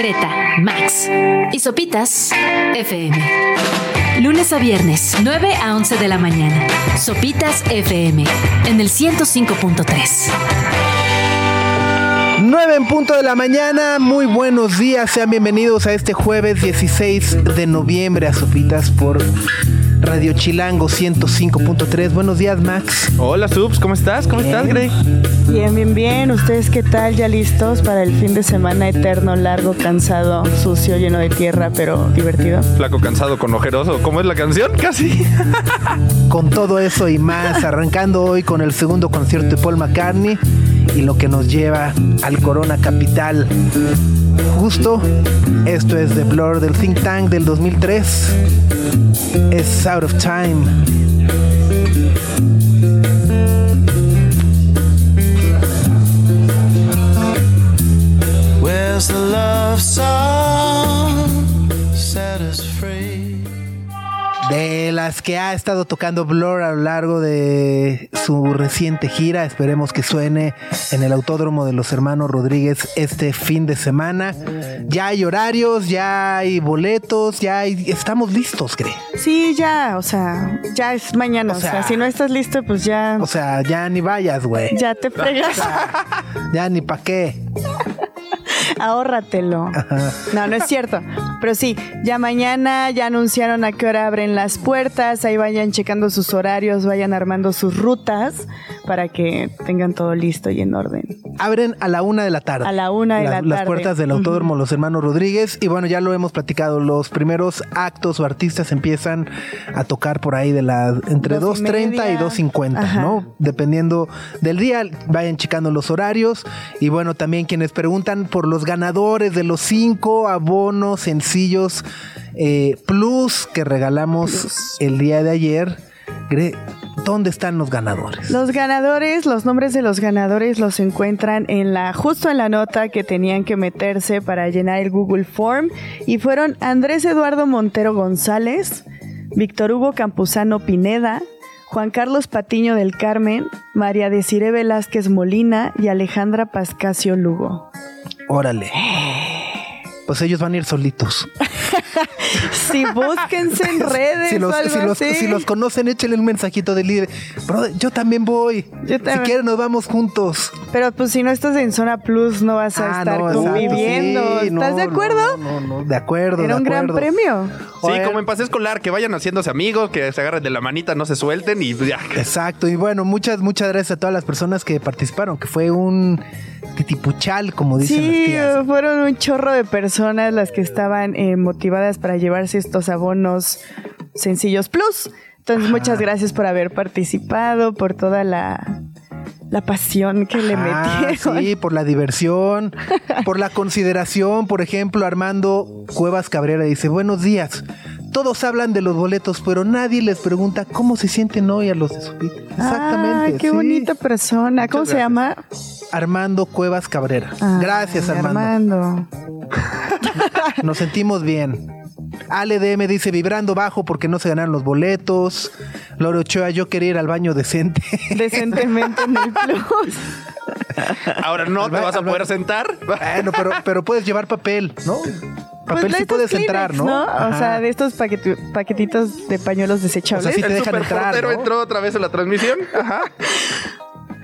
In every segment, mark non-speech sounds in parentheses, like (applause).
Greta, Max y Sopitas FM. Lunes a viernes, 9 a 11 de la mañana. Sopitas FM en el 105.3. 9 en punto de la mañana, muy buenos días, sean bienvenidos a este jueves 16 de noviembre a Sopitas por Radio Chilango 105.3. Buenos días, Max. Hola, Subs, ¿cómo estás? ¿Cómo estás, Grey? Bien, bien, bien. ¿Ustedes qué tal? ¿Ya listos para el fin de semana eterno, largo, cansado, sucio, lleno de tierra, pero divertido? (laughs) Flaco, cansado, con ojeroso. ¿Cómo es la canción? Casi. Con todo eso y más, arrancando hoy con el segundo concierto de Paul McCartney y lo que nos lleva al Corona Capital. Justo, esto es The Blur del Think Tank del 2003. Es Out of Time. Where's the love song? De las que ha estado tocando Blur a lo largo de su reciente gira, esperemos que suene en el Autódromo de los Hermanos Rodríguez este fin de semana. Ya hay horarios, ya hay boletos, ya hay, estamos listos, cree. Sí, ya, o sea, ya es mañana. O O sea, sea- si no estás listo, pues ya, O sea, ya ni vayas, güey. ya te fregas. (laughs) Ya ni pa' qué. Ahórratelo. No, no es cierto. Pero sí, ya mañana ya anunciaron a qué hora abren las puertas. Ahí vayan checando sus horarios, vayan armando sus rutas para que tengan todo listo y en orden. Abren a la una de la tarde. A la una de la Las tarde. puertas del Autódromo Los Hermanos Rodríguez. Y bueno, ya lo hemos platicado. Los primeros actos o artistas empiezan a tocar por ahí de las entre Dos y 2.30 y media. 2.50, Ajá. ¿no? Dependiendo del día, vayan checando los horarios. Y bueno, también quienes preguntan por los ganadores de los cinco abonos sencillos eh, Plus que regalamos el día de ayer. ¿Dónde están los ganadores? Los ganadores, los nombres de los ganadores los encuentran en la justo en la nota que tenían que meterse para llenar el Google Form y fueron Andrés Eduardo Montero González, Víctor Hugo Campuzano Pineda, Juan Carlos Patiño del Carmen, María Desiree Velázquez Molina y Alejandra Pascasio Lugo. Órale. Pues ellos van a ir solitos. (laughs) Si búsquense en (laughs) redes si los, o algo si los- así. si los conocen, échenle un mensajito de líder. Brother, yo también voy. Yo Si quieren, nos vamos juntos. Pero pues si no estás en zona plus no vas a Ah, estar no, conviviendo. sí, ¿Estás no, de acuerdo? No, no, no, de acuerdo. Era de un gran premio. Sí, como en pase escolar, que vayan haciéndose amigos, que se agarren de la manita, no se suelten y ya. Exacto, y bueno, muchas, muchas gracias a todas las personas que participaron, que fue un titipuchal, como dicen las Sí, tías. fueron un chorro de personas las que estaban eh, motivadas para llevarse estos abonos sencillos plus. Entonces, muchas gracias por haber participado, por toda la, la pasión que le Ah, metieron. sí, por la diversión, (laughs) por la consideración. Por ejemplo, Armando Cuevas Cabrera dice, buenos días. Todos hablan de los boletos, pero nadie les pregunta cómo se sienten hoy a los de su vida. Exactamente. Ah, qué sí. bonita persona. ¿Cómo se gracias. llama? Armando Cuevas Cabrera. Ah, Gracias, Armando. Nos sentimos bien. Ale DM dice vibrando bajo porque no se ganaron los boletos. Lore Ochoa, yo quería ir al baño decente. (laughs) Decentemente en el plus. (laughs) Ahora no te vas a poder sentar. bueno, pero, pero puedes llevar papel, ¿no? Papel Pues sí estos puedes entrar, ¿no? O sea, de estos paqueti- paquetitos de pañuelos desechables. O sea, sí te El dejan entrar, ¿no? entró otra vez a la transmisión. Ajá.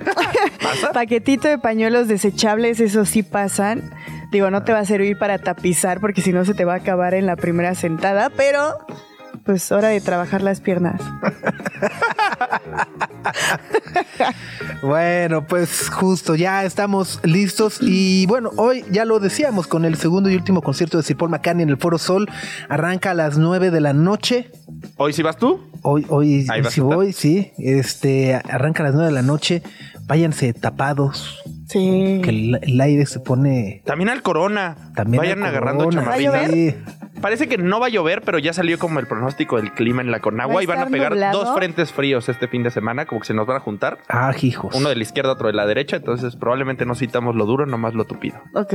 (laughs) Paquetito de pañuelos desechables, esos sí pasan. Digo, no te va a servir para tapizar porque si no se te va a acabar en la primera sentada, pero pues hora de trabajar las piernas. (laughs) Bueno, pues justo, ya estamos listos. Y bueno, hoy ya lo decíamos con el segundo y último concierto de Sir Paul McCartney en el Foro Sol. Arranca a las 9 de la noche. ¿Hoy sí vas tú? Hoy, hoy, Ahí estar. voy, sí. Este, arranca a las 9 de la noche. Váyanse tapados. Sí. Que el, el aire se pone. También al corona. También Vayan al agarrando corona. Parece que no va a llover, pero ya salió como el pronóstico del clima en la ¿Va Conagua y van a pegar nublado? dos frentes fríos este fin de semana, como que se nos van a juntar. Ah, hijos. Uno de la izquierda, otro de la derecha, entonces probablemente no citamos lo duro, nomás lo tupido. Ok.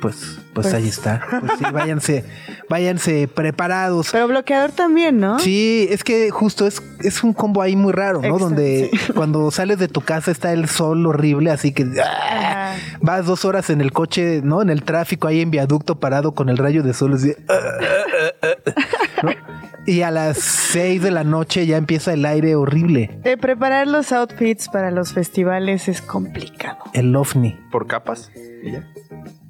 Pues, pues, Pues- ahí está. Pues sí, váyanse, (laughs) váyanse preparados. Pero bloqueador también, ¿no? Sí, es que justo es, es un combo ahí muy raro, ¿no? Exacto, Donde sí. (laughs) cuando sales de tu casa está el sol horrible, así que ¡ah! Vas dos horas en el coche, ¿no? En el tráfico ahí en viaducto parado con el rayo de sol, así, ¡ah! ¿no? Y a las seis de la noche ya empieza el aire horrible, Eh, preparar los outfits para los festivales es complicado. el ovni. Por capas. y ya.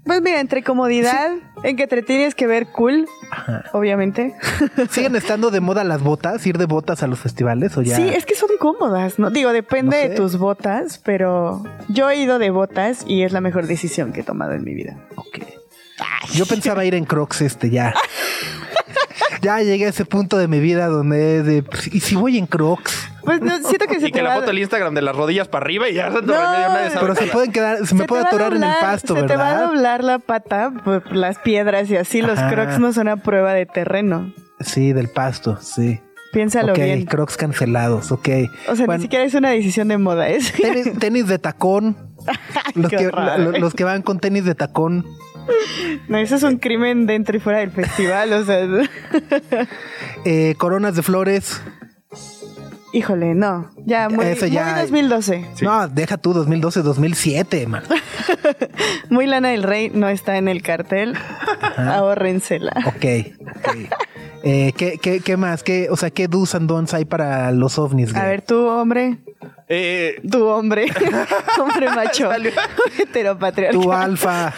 Pues mira, entre comodidad, en que te tienes que ver cool, Ajá. obviamente. (laughs) ¿Siguen estando de moda las botas? ¿Ir de botas a los festivales o ya? Sí, es que son cómodas, ¿no? Digo, depende No sé. de tus botas, pero yo he ido de botas y es la mejor decisión que he tomado en mi vida. Ok. Yo pensaba ir en Crocs este ya. (laughs) ya llegué a ese punto de mi vida donde de, pues, ¿y si voy en Crocs? Pues no, siento que se Y te que la va foto del Instagram de las rodillas para arriba y ya No, remedio, nadie sabe Pero se pueden quedar, se me se puede atorar en el pasto, Se te va a ¿verdad? doblar la pata por las piedras y así los Ajá. crocs no son a prueba de terreno. Sí, del pasto, sí. Piénsalo ok, bien. Crocs cancelados, ok. O sea, Bueno, ni siquiera es una decisión de moda, es. (laughs) tenis, tenis de tacón. (laughs) Que, los que van con tenis de tacón. No, eso es un crimen dentro y fuera del festival, o sea. eh, coronas de flores. Híjole, no. Ya, muy, Eso ya- muy 2012. Sí. No, deja tú 2012, 2007, man. (laughs) Muy Lana del Rey no está en el cartel. Ahórrensela. Ok, ok. Eh, ¿qué, qué, qué más? ¿Qué, o sea, ¿qué do's and don'ts hay para los ovnis? A güey? ver, tú, hombre. Eh, Tu hombre. (laughs) hombre macho. Salió. (laughs) Heteropatriarcal. Tu alfa.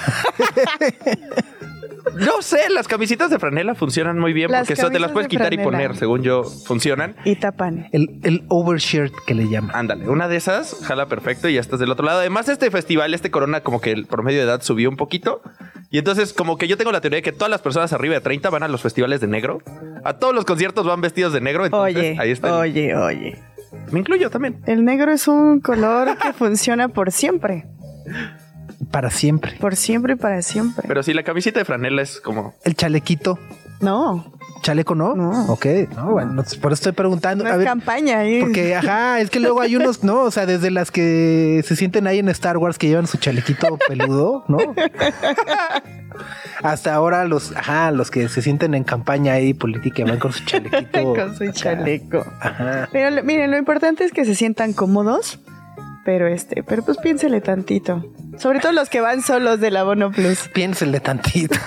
No sé, las camisitas de franela funcionan muy bien Las porque eso te las puedes de quitar y poner, según yo, funcionan. Y tapan. El, el overshirt que le llaman. Ándale, una de esas jala perfecto y ya estás del otro lado. Además, este festival, este Corona, como que el promedio de edad subió un poquito. Y entonces, como que yo tengo la teoría de que todas las personas arriba de 30 van a los festivales de negro. A todos los conciertos van vestidos de negro. Entonces, Oye, ahí está. oye, oye. Me incluyo también. El negro es un color que (laughs) funciona por siempre. Para siempre. Por siempre y para siempre. Pero sí, la camisita de franela es como. El chalequito. no, ¿Chaleco no? No. Ok, no, bueno, por eso estoy preguntando. no a es ver, campaña. ¿eh? porque, ajá, es que luego hay unos, no, o sea, desde las que se sienten ahí en Star Wars que llevan su chalequito peludo, ¿no? Hasta ahora los, ajá, los que se sienten en campaña ahí política van con su (laughs) chalequito. Con su acá. chaleco. Ajá. Pero miren, lo importante es que se sientan cómodos. Pero este, pero pues piénsele tantito. Sobre todo los que van solos del abono plus. (laughs) Piénsenle tantito. (laughs)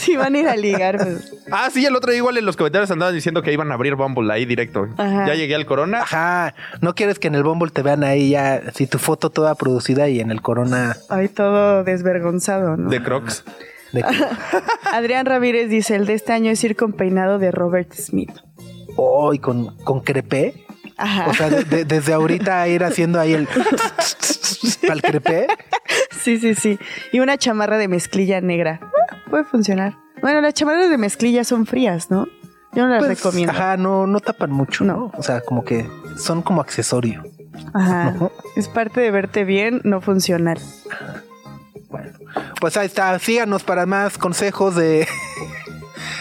Si van a ir a ligar, pues. Ah, sí, el otro día igual en los comentarios andaban diciendo que iban a abrir Bumble ahí directo. Ajá. Ya llegué al Corona. Ajá, no quieres que en el Bumble te vean ahí ya, así tu foto toda producida y en el Corona Ahí todo desvergonzado, ¿no? De Crocs. de (laughs) Adrián Ramírez dice: el de este año es ir con peinado de Robert Smith. oh, y con, con crepé. Ajá. O sea, de- de- desde ahorita ir haciendo ahí el para el crepé. Sí, sí, sí. Y una chamarra de mezclilla negra. Ah, Puede funcionar. Bueno, las chamarras de mezclilla son frías, ¿no? Yo no las Pues, recomiendo. Ajá, no, no tapan mucho, ¿no? No. O sea, como que son como accesorio. Ajá. Es parte de verte bien, no funcional. Bueno, pues ahí está. Síganos para más consejos de.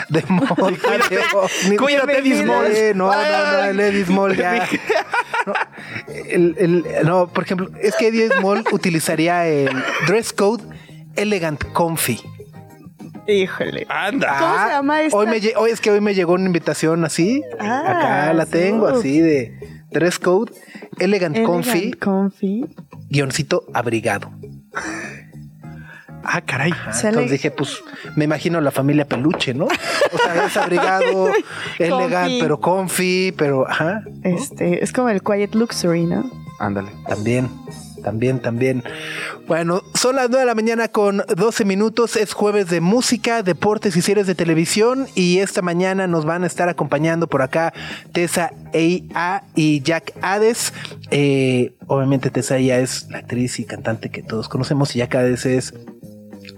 De (laughs) moda. de ovnis. Cuídate, Eddie Small. Eh, No, no, no, el Eddie Small ya. No, el- el- no, por ejemplo, es que Eddie Small (laughs) utilizaría el dress code elegant comfy. Híjole. Anda. ¿Cómo se llama esta? Hoy, me, hoy es que hoy me llegó una invitación así. Ah, acá la tengo, así de dress code elegant, Elegant comfy, Comfy. guioncito abrigado. (laughs) Ah, caray. Sale- Entonces dije, pues me imagino la familia peluche, ¿no? O sea, es abrigado, (laughs) elegant, Comfy. pero comfy, pero ajá, Este, es como el Quiet Luxury, ¿no? Ándale. también, también, también. Bueno, son las 9 de la mañana con 12 minutos. Es jueves de música, deportes y series de televisión. Y esta mañana nos van a estar acompañando por acá Tessa A y Jack Hades. Eh, obviamente Tessa ya es la actriz y cantante que todos conocemos y Jack Hades es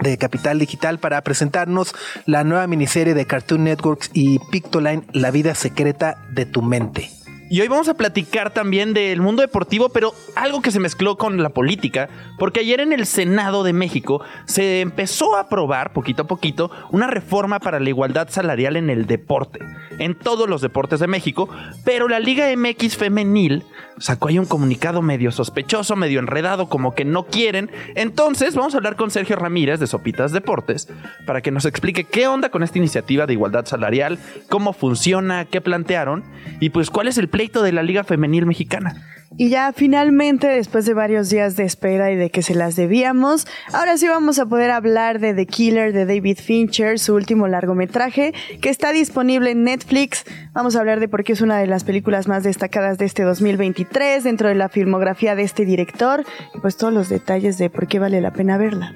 de Capital Digital para presentarnos la nueva miniserie de Cartoon Networks y Pictoline, La vida secreta de tu mente. Y hoy vamos a platicar también del mundo deportivo, pero algo que se mezcló con la política, porque ayer en el Senado de México se empezó a aprobar poquito a poquito una reforma para la igualdad salarial en el deporte, en todos los deportes de México, pero la Liga MX femenil sacó ahí un comunicado medio sospechoso, medio enredado, como que no quieren. Entonces vamos a hablar con Sergio Ramírez de Sopitas Deportes para que nos explique qué onda con esta iniciativa de igualdad salarial, cómo funciona, qué plantearon y pues cuál es el pleito de la Liga Femenil Mexicana. Y ya finalmente, después de varios días de espera y de que se las debíamos, ahora sí vamos a poder hablar de The Killer de David Fincher, su último largometraje, que está disponible en Netflix. Vamos a hablar de por qué es una de las películas más destacadas de este 2023 dentro de la filmografía de este director y pues todos los detalles de por qué vale la pena verla.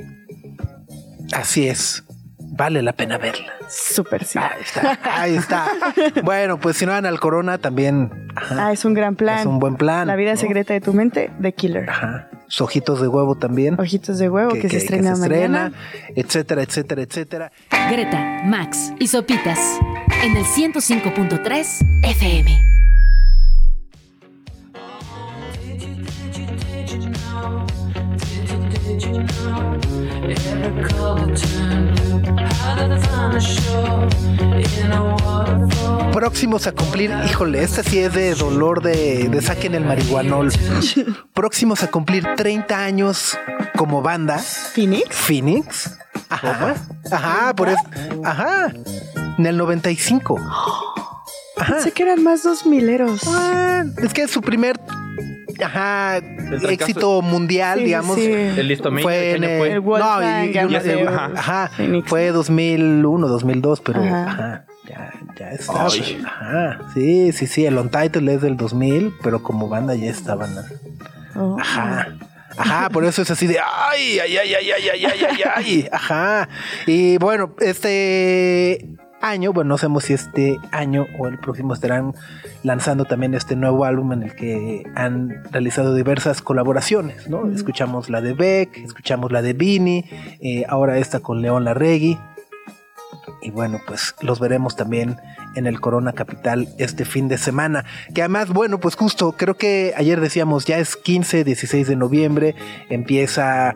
Así es. Vale la pena verla. Súper sí. Ahí está. Ahí está. (laughs) bueno, pues si no van al corona, también. ajá, Ah, es un gran plan. Es un buen plan. La vida ¿no? secreta de tu mente, The Killer. Ajá. Sus ojitos de huevo también. Ojitos de huevo que, se estrena mañana. etcétera, etcétera, etcétera. Greta, Max y Sopitas en el 105.3 FM. Próximos a cumplir, híjole, esta sí es de dolor de, de saquen el marihuanol. (laughs) Próximos a cumplir 30 años como banda. Phoenix. Phoenix. Ajá. Ajá, por eso. Ajá. En el 95. (gasps) Ajá. Pensé que eran más dos mileros. Ah, es que su primer ajá, fracaso- éxito mundial, Sí, digamos, sí. El listomía, fue ¿de en el, fue? El no, y- y- Amadeus ajá, ajá, Phoenix. fue 2001, 2002, pero Ajá. ajá, ya, ya está. Ay. Ajá, sí, sí, sí, el Untitled es del 2000, pero como banda ya estaban. Oh. Ajá. Ajá, por eso es así de ay, ay, ay, ay, ay, ay, ay, ay, ay. Ajá. Y bueno, este año, bueno, no sabemos si este año o el próximo estarán lanzando también este nuevo álbum en el que han realizado diversas colaboraciones, ¿no? Escuchamos la de Beck, escuchamos la de Vini, eh, ahora esta con León Larregui. Y bueno, pues los veremos también en el Corona Capital este fin de semana. Que además, bueno, pues justo, creo que ayer decíamos, ya es 15, 16 de noviembre, empieza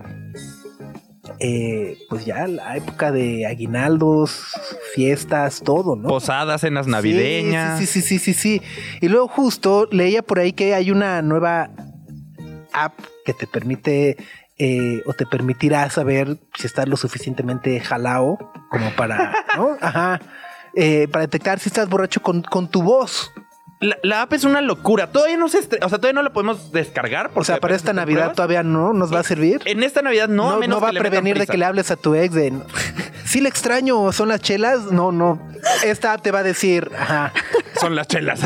eh, pues ya la época de aguinaldos, fiestas, todo, ¿no? Posadas, cenas navideñas. Sí, sí, sí, sí, sí, sí. Y luego justo leía por ahí que hay una nueva app que te permite eh, o te permitirá saber si estás lo suficientemente jalao como para, (laughs) ¿no? Ajá. Eh, para detectar si estás borracho con, con tu voz. La, la app es una locura. Todavía no se estre- o sea, todavía no la podemos descargar. O sea, para esta Navidad pruebas. todavía no nos va a servir. En esta Navidad no, a no, menos no va que a prevenir de que le hables a tu ex de (laughs) sí le extraño son las chelas. No, no. Esta app te va a decir, ajá, Son las chelas.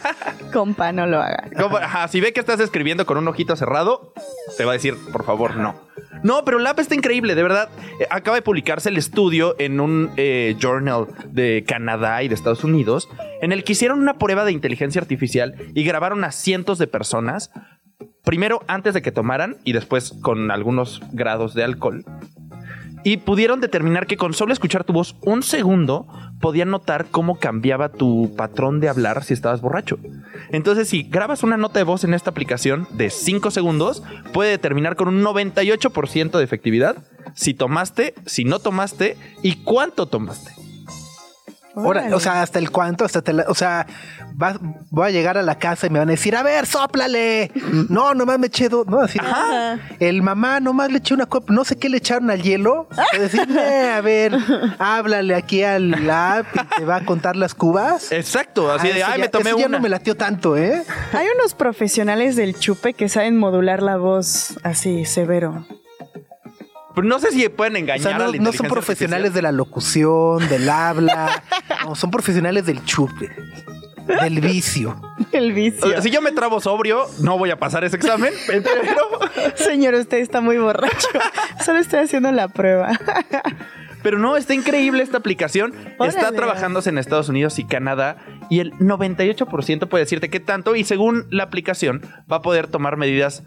(laughs) Compa, no lo haga. Como- ajá, si ve que estás escribiendo con un ojito cerrado, te va a decir, por favor, no. No, pero la app está increíble, de verdad. Eh, acaba de publicarse el estudio en un eh, journal de Canadá y de Estados Unidos, en el que hicieron una prueba de inteligencia artificial y grabaron a cientos de personas, primero antes de que tomaran y después con algunos grados de alcohol. Y pudieron determinar que con solo escuchar tu voz un segundo podían notar cómo cambiaba tu patrón de hablar si estabas borracho. Entonces, si grabas una nota de voz en esta aplicación de 5 segundos, puede determinar con un 98% de efectividad si tomaste, si no tomaste y cuánto tomaste. Órale. o sea, hasta el cuánto, hasta te la- o sea, va- voy a llegar a la casa y me van a decir, a ver, sóplale. No, nomás me eché dos, no, así. El mamá nomás le eché una copa, no sé qué le echaron al hielo. A decir, "Eh, a ver, (laughs) háblale aquí al app y te va a contar las cubas. Exacto, así Ah, de, ay, ya- me tomé eso ya una. no me latió tanto, ¿eh? Hay unos profesionales del chupe que saben modular la voz así, severo. No sé si pueden O engañar sea, a no, la no son profesionales artificial. de la locución, del habla, (laughs) no, son profesionales del chupe, del vicio. El O vicio. sea, si yo me trabo sobrio, no voy a pasar ese examen, (laughs) pero Señor, usted está muy borracho. Solo estoy haciendo la prueba. Pero no, está increíble esta aplicación. Está trabajándose en Estados Unidos y Canadá y el 98% puede decirte qué tanto y según la aplicación va a poder tomar medidas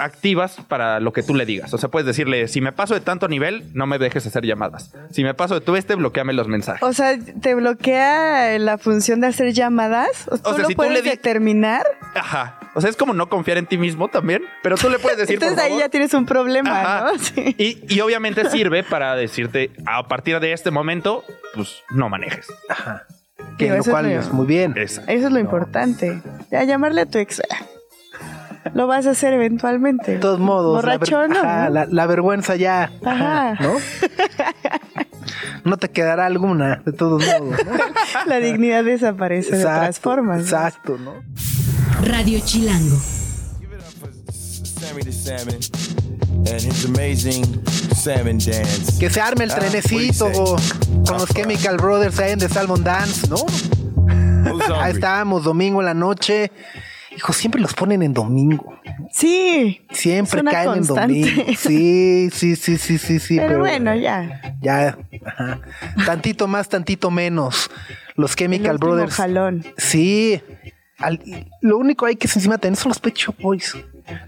activas para lo que tú le digas. O sea, puedes decirle, si me paso de tanto nivel, no me dejes hacer llamadas. Si me paso de tu este, bloqueame los mensajes. O sea, te bloquea la función de hacer llamadas. ¿Tú sea, lo si tú puedes le di- determinar? Ajá. O sea, es como no confiar en ti mismo también, pero tú le puedes decir, Entonces por ahí favor. ya tienes un problema, Ajá. ¿no? (laughs) Sí. Y, y obviamente sirve para decirte, a partir de este momento, pues no manejes. Ajá. Que Digo, lo es cual lo- es muy bien. Esa. Eso es lo importante. Ya llamarle a tu ex. Lo vas a hacer eventualmente. De todos modos, la, ver- Borrachón, ¿no? ajá, la, la vergüenza ya. Ajá. ¿No? no te quedará alguna, de todos modos. ¿no? (laughs) La dignidad desaparece de otras formas. ¿no? Exacto, ¿no? Radio Chilango. Give it up for Sammy the Salmon and his amazing salmon dance. Que se arme el Ah, trenecito con los Chemical Brothers ahí en The Salmon Dance, ¿no? (laughs) Ahí estábamos, domingo en la noche. Hijo, siempre los ponen en domingo. Sí. Siempre Es caen constante. en domingo. Sí, sí, sí, sí, sí, sí. pero, bueno, ya. Ya, ajá. Tantito más, tantito menos. Los El Chemical último Brothers. jalón. Sí. Al- lo único hay que encima tener son los Pet Shop Boys.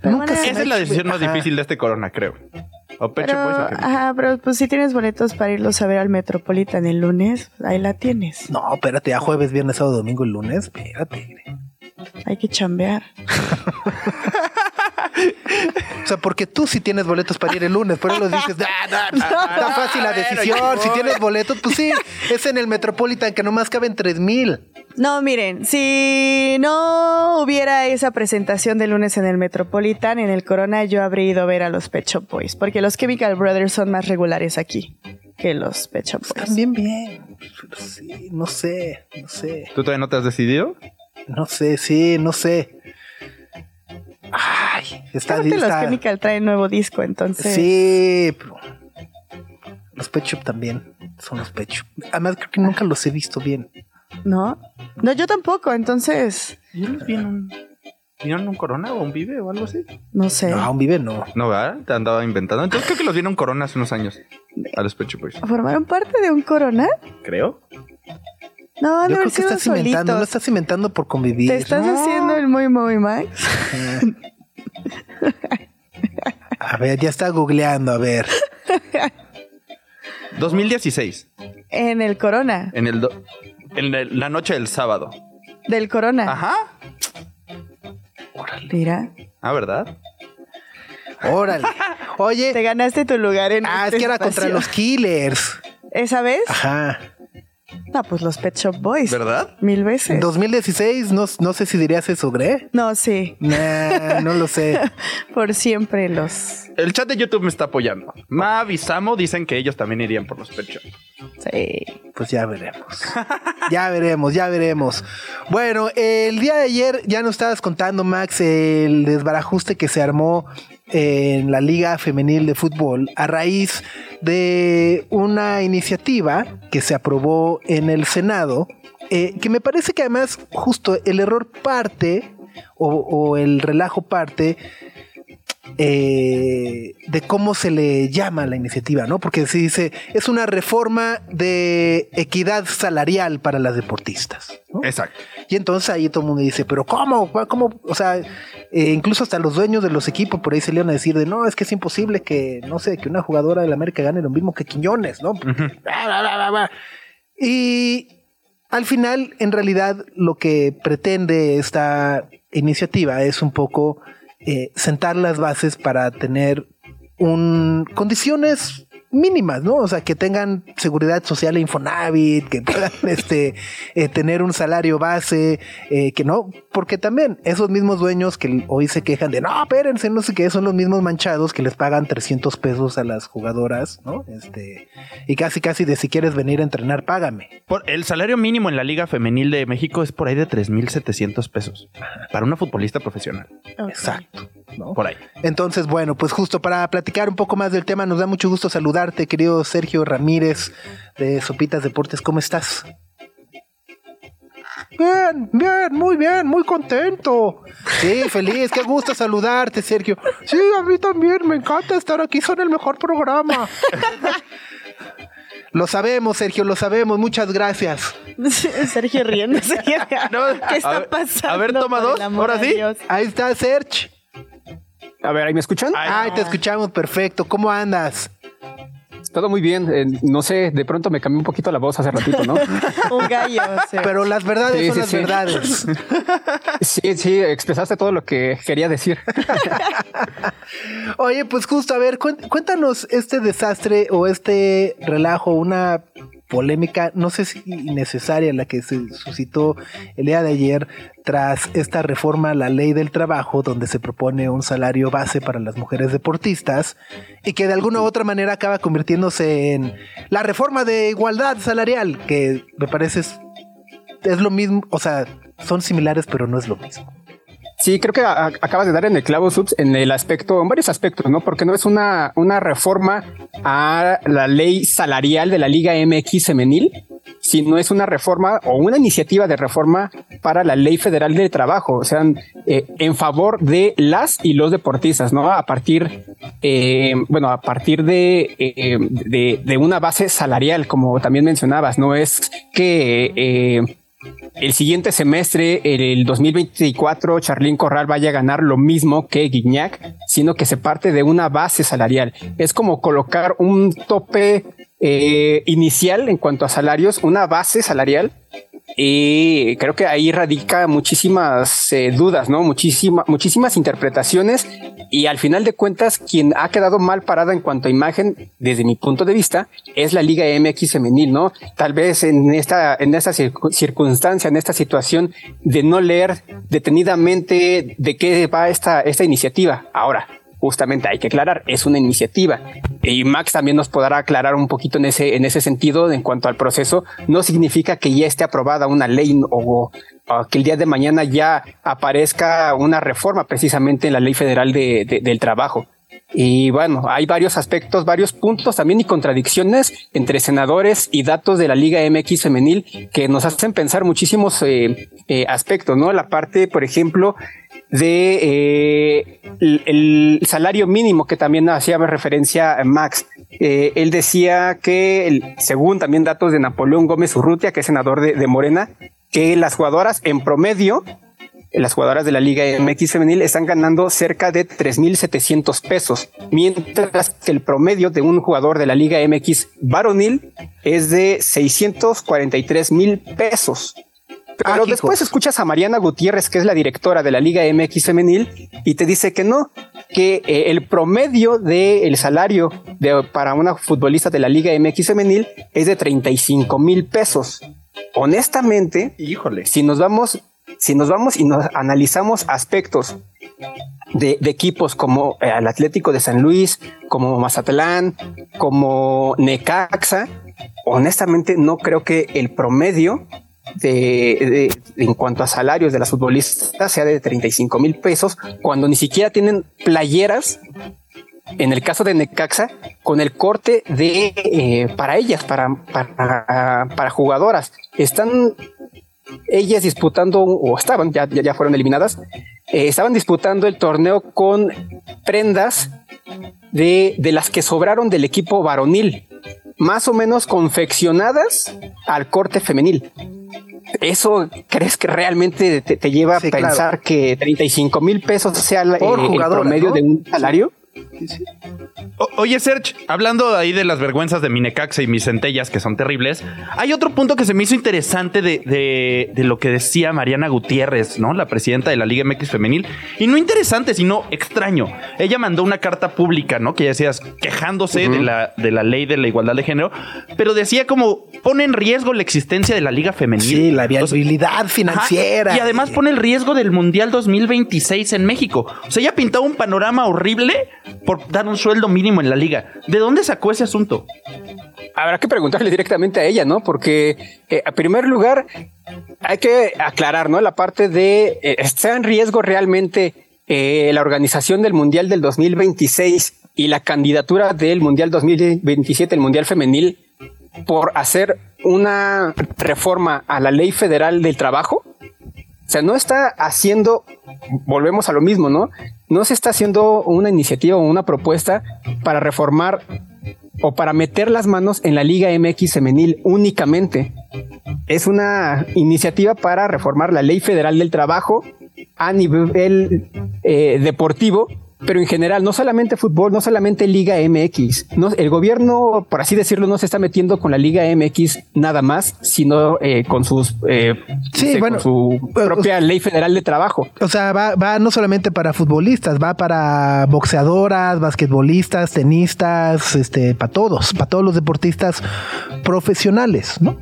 Nunca se Esa es la decisión más difícil de este corona, creo. O Pet Pero, Boys o ajá, pero pues si tienes boletos para irlos a ver al Metropolitan el lunes, ahí la tienes. No, espérate, ya jueves, viernes, sábado, domingo y lunes. Espérate. Hay que chambear. O sea, porque tú sí tienes boletos para ir el lunes, pero los dices, "Ah, no, está fácil la decisión. Si voy". tienes boletos, pues sí, es en el Metropolitan que nomás caben tres mil. No, miren, si no hubiera esa presentación de lunes en el Metropolitan, en el Corona, yo habría ido a ver a los Pet Shop Boys, porque los Chemical Brothers son más regulares aquí que los Pet Shop Boys. También bien. Pero sí, no sé, no sé. ¿Tú todavía no te has decidido? No sé, sí, no sé. Ay, está, Aparte, los Chemical traen nuevo disco, entonces. Sí, pero los Pet Shop también son los Pet Shop. Además, creo que nunca los he visto bien. ¿No? No, yo tampoco, entonces. Yo los vi en un... ¿Vieron un corona o un vive o algo así? No sé. No, aún vive no. No, ¿verdad? Te andaba inventando. Entonces creo que los vieron corona hace unos años. A los Pet Shop Boys. ¿Formaron parte de un Corona? Creo. No, Yo creo que estás inventando, no estás inventando por convivir. Te estás No. haciendo el muy, muy Max. (laughs) A ver, ya está googleando, a ver. (laughs) 2016. En el Corona. En, el do- en el- la noche del sábado. Del Corona. Ajá. Mira. Ah, ¿verdad? Órale. (laughs) Te Oye, ganaste tu lugar en ah, es este que era contra los Killers. ¿Esa vez? Ajá. No, pues los Pet Shop Boys. ¿Verdad? Mil veces. En 2016, no, no sé si dirías eso, ¿eh? No, sí. Nah, no lo sé. (laughs) Por siempre los. El chat de YouTube me está apoyando. Mav y Samo dicen que ellos también irían por los Pet Shop. Sí. Pues ya veremos. Ya veremos, ya veremos. Bueno, el día de ayer ya nos estabas contando, Max, el desbarajuste que se armó en la Liga Femenil de Fútbol a raíz de una iniciativa que se aprobó en el Senado, eh, que me parece que además justo el error parte o, o el relajo parte eh, de cómo se le llama la iniciativa, ¿no? Porque se dice, es una reforma de equidad salarial para las deportistas. ¿no? Exacto. Y entonces ahí todo el mundo dice, pero ¿cómo? ¿Cómo? O sea, eh, incluso hasta los dueños de los equipos por ahí se le iban a decir de, no, es que es imposible que, no sé, que una jugadora del América gane lo mismo que Quiñones, ¿no? Bla, bla, bla, bla, bla. Y al final, en realidad, lo que pretende esta iniciativa es un poco eh, sentar las bases para tener un, condiciones mínimas, ¿no? O sea, que tengan seguridad social e Infonavit, que puedan (laughs) este, eh, tener un salario base, eh, que no, porque también esos mismos dueños que hoy se quejan de, no, espérense, no sé qué, son los mismos manchados que les pagan 300 pesos a las jugadoras, ¿no? Este, y casi, casi de si quieres venir a entrenar, págame. Por, el salario mínimo en la Liga Femenil de México es por ahí de 3.700 pesos. Para una futbolista profesional. Exacto, ¿no? Por ahí. Entonces, bueno, pues justo para platicar un poco más del tema, nos da mucho gusto saludarte, querido Sergio Ramírez de Sopitas Deportes. ¿Cómo estás? Bien, bien, muy bien, muy contento. Sí, feliz, qué gusto saludarte, Sergio. Sí, a mí también, me encanta estar aquí, son el mejor programa. Lo sabemos, Sergio, lo sabemos, muchas gracias. Sergio riéndose. No, ¿Qué está a ver- pasando? a ver, toma dos, ahora sí. Dios? Ahí está, Serge. A ver, ¿ahí me escuchan? Ay, te escuchamos perfecto. ¿Cómo andas? Todo muy bien. Eh, no sé, de pronto me cambió un poquito la voz hace ratito, ¿no? (laughs) Un gallo. sí. Pero las verdades Sí, son sí, las sí. verdades. (laughs) sí, sí, expresaste todo lo que quería decir. (laughs) Oye, pues justo, a ver, cuéntanos este desastre o este relajo, una polémica, no sé si innecesaria, la que se suscitó el día de ayer tras esta reforma a la ley del trabajo, donde se propone un salario base para las mujeres deportistas y que de alguna u otra manera acaba convirtiéndose en la reforma de igualdad salarial, que me parece es, es lo mismo, o sea, son similares, pero no es lo mismo. Sí, creo que acabas de dar en el clavo, Subs, en el aspecto, en varios aspectos, ¿no? Porque no es una, una reforma a la ley salarial de la Liga MX femenil, sino es una reforma o una iniciativa de reforma para la ley federal de trabajo, o sea, eh, en favor de las y los deportistas, ¿no? A partir, eh, bueno, a partir eh, de, de una base salarial, como también mencionabas, no es que... el siguiente semestre, el 2024, Charlín Corral vaya a ganar lo mismo que Guignac, sino que se parte de una base salarial. Es como colocar un tope eh, inicial en cuanto a salarios, una base salarial. Y creo que ahí radica muchísimas eh, dudas, ¿no? Muchísima, muchísimas interpretaciones. Y al final de cuentas, quien ha quedado mal parada en cuanto a imagen, desde mi punto de vista, es la Liga MX femenil, ¿no? Tal vez en esta, en esta circu- circunstancia, en esta situación de no leer detenidamente de qué va esta, esta iniciativa. Ahora, justamente hay que aclarar, es una iniciativa. Y Max también nos podrá aclarar un poquito en ese, en ese sentido en cuanto al proceso. No significa que ya esté aprobada una ley o, que el día de mañana ya aparezca una reforma precisamente en la ley federal de- de- del trabajo. Y bueno, hay varios aspectos, varios puntos también y contradicciones entre senadores y datos de la Liga MX femenil que nos hacen pensar muchísimos eh, eh, aspectos, ¿no? La parte, por ejemplo, de eh, el, salario mínimo que también hacía referencia a Max. Él decía que, según también datos de Napoleón Gómez Urrutia, que es senador de Morena, que las jugadoras en promedio, las jugadoras de la Liga MX femenil están ganando cerca de 3.700 pesos, mientras que el promedio de un jugador de la Liga MX varonil es de 643 mil pesos. Ah, Pero después escuchas a Mariana Gutiérrez, que es la directora de la Liga MX femenil, y te dice que no, que eh, el promedio del salario de, para una futbolista de la Liga MX femenil es de 35 mil pesos. Honestamente, Híjole. si nos vamos, si nos vamos y nos analizamos aspectos de, equipos como eh, el Atlético de San Luis, como Mazatlán, como Necaxa, honestamente no creo que el promedio de, en cuanto a salarios de las futbolistas sea de 35 mil pesos cuando ni siquiera tienen playeras en el caso de Necaxa, con el corte de eh, para ellas, para, para jugadoras. Están ellas disputando, o estaban, ya, ya, fueron eliminadas, eh, estaban disputando el torneo con prendas de, de las que sobraron del equipo varonil, más o menos confeccionadas al corte femenil. ¿Eso crees que realmente te, te lleva Sí, a claro. pensar que 35 mil pesos sea eh, el jugadora, promedio ¿no? de un salario? O- oye, Serge, hablando ahí de las vergüenzas de mi Necaxa y mis centellas, que son terribles, hay otro punto que se me hizo interesante de, de- de lo que decía Mariana Gutiérrez, ¿no? La presidenta de la Liga MX Femenil. Y no interesante, sino extraño. Ella mandó una carta pública, ¿no? Que ya decías, quejándose de, la, de la ley de la igualdad de género, pero decía como pone en riesgo la existencia de la Liga Femenil. Sí, la viabilidad Ajá, financiera. Y además pone el riesgo del Mundial 2026 en México. O sea, ella pintaba un panorama horrible por dar un sueldo mínimo en la liga. ¿De dónde sacó ese asunto? Habrá que preguntarle directamente a ella, ¿no? Porque, eh, primer lugar, hay que aclarar, ¿no? La parte de, eh, ¿está en riesgo realmente eh, la organización del Mundial del 2026 y la candidatura del Mundial 2027, el Mundial femenil, por hacer una reforma a la ley federal del trabajo? Sea, no está haciendo, volvemos a lo mismo, ¿no? No se está haciendo una iniciativa o una propuesta para reformar o para meter las manos en la Liga MX femenil únicamente. Es una iniciativa para reformar la ley federal del trabajo a nivel eh, deportivo pero en general, no solamente fútbol, no solamente Liga MX. No, el gobierno, por así decirlo, no se está metiendo con la Liga MX nada más, sino eh, con sus eh, Sí, con bueno, su propia ley federal de trabajo. O sea, va, va no solamente para futbolistas, va para boxeadoras, basquetbolistas, tenistas, este, para todos, para todos los deportistas profesionales, ¿no?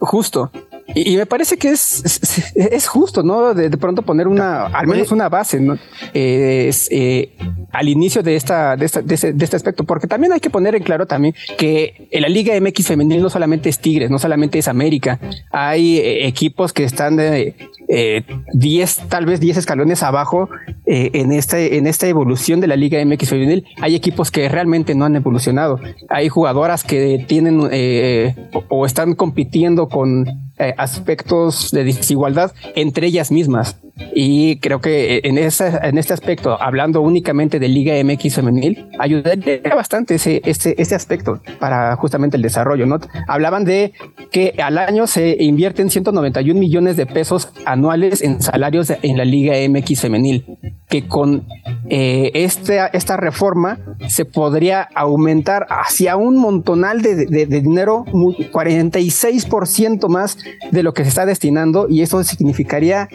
Justo. Y, y me parece que es, es, es justo, ¿no? De, de pronto poner una, al menos una base, ¿no? Eh, es, eh, al inicio de esta, de esta, de, ese- de este aspecto, porque también hay que poner en claro también que en la Liga MX femenil no solamente es Tigres, no solamente es América, hay eh, equipos que están de eh, 10, tal vez 10 escalones abajo eh, en, este, en esta evolución de la Liga MX femenil. Hay equipos que realmente no han evolucionado. Hay jugadoras que tienen eh, o, o están compitiendo con eh, aspectos de desigualdad entre ellas mismas. Y creo que en, esa, en este aspecto, hablando únicamente de Liga MX femenil, ayudaría bastante ese, este, este aspecto para justamente el desarrollo. ¿no? Hablaban de que al año se invierten 191 millones de pesos anuales en salarios en la Liga MX femenil, que con eh, esta, esta reforma se podría aumentar hacia un montonal de, de- de dinero, mu- 46% más de lo que se está destinando, y eso significaría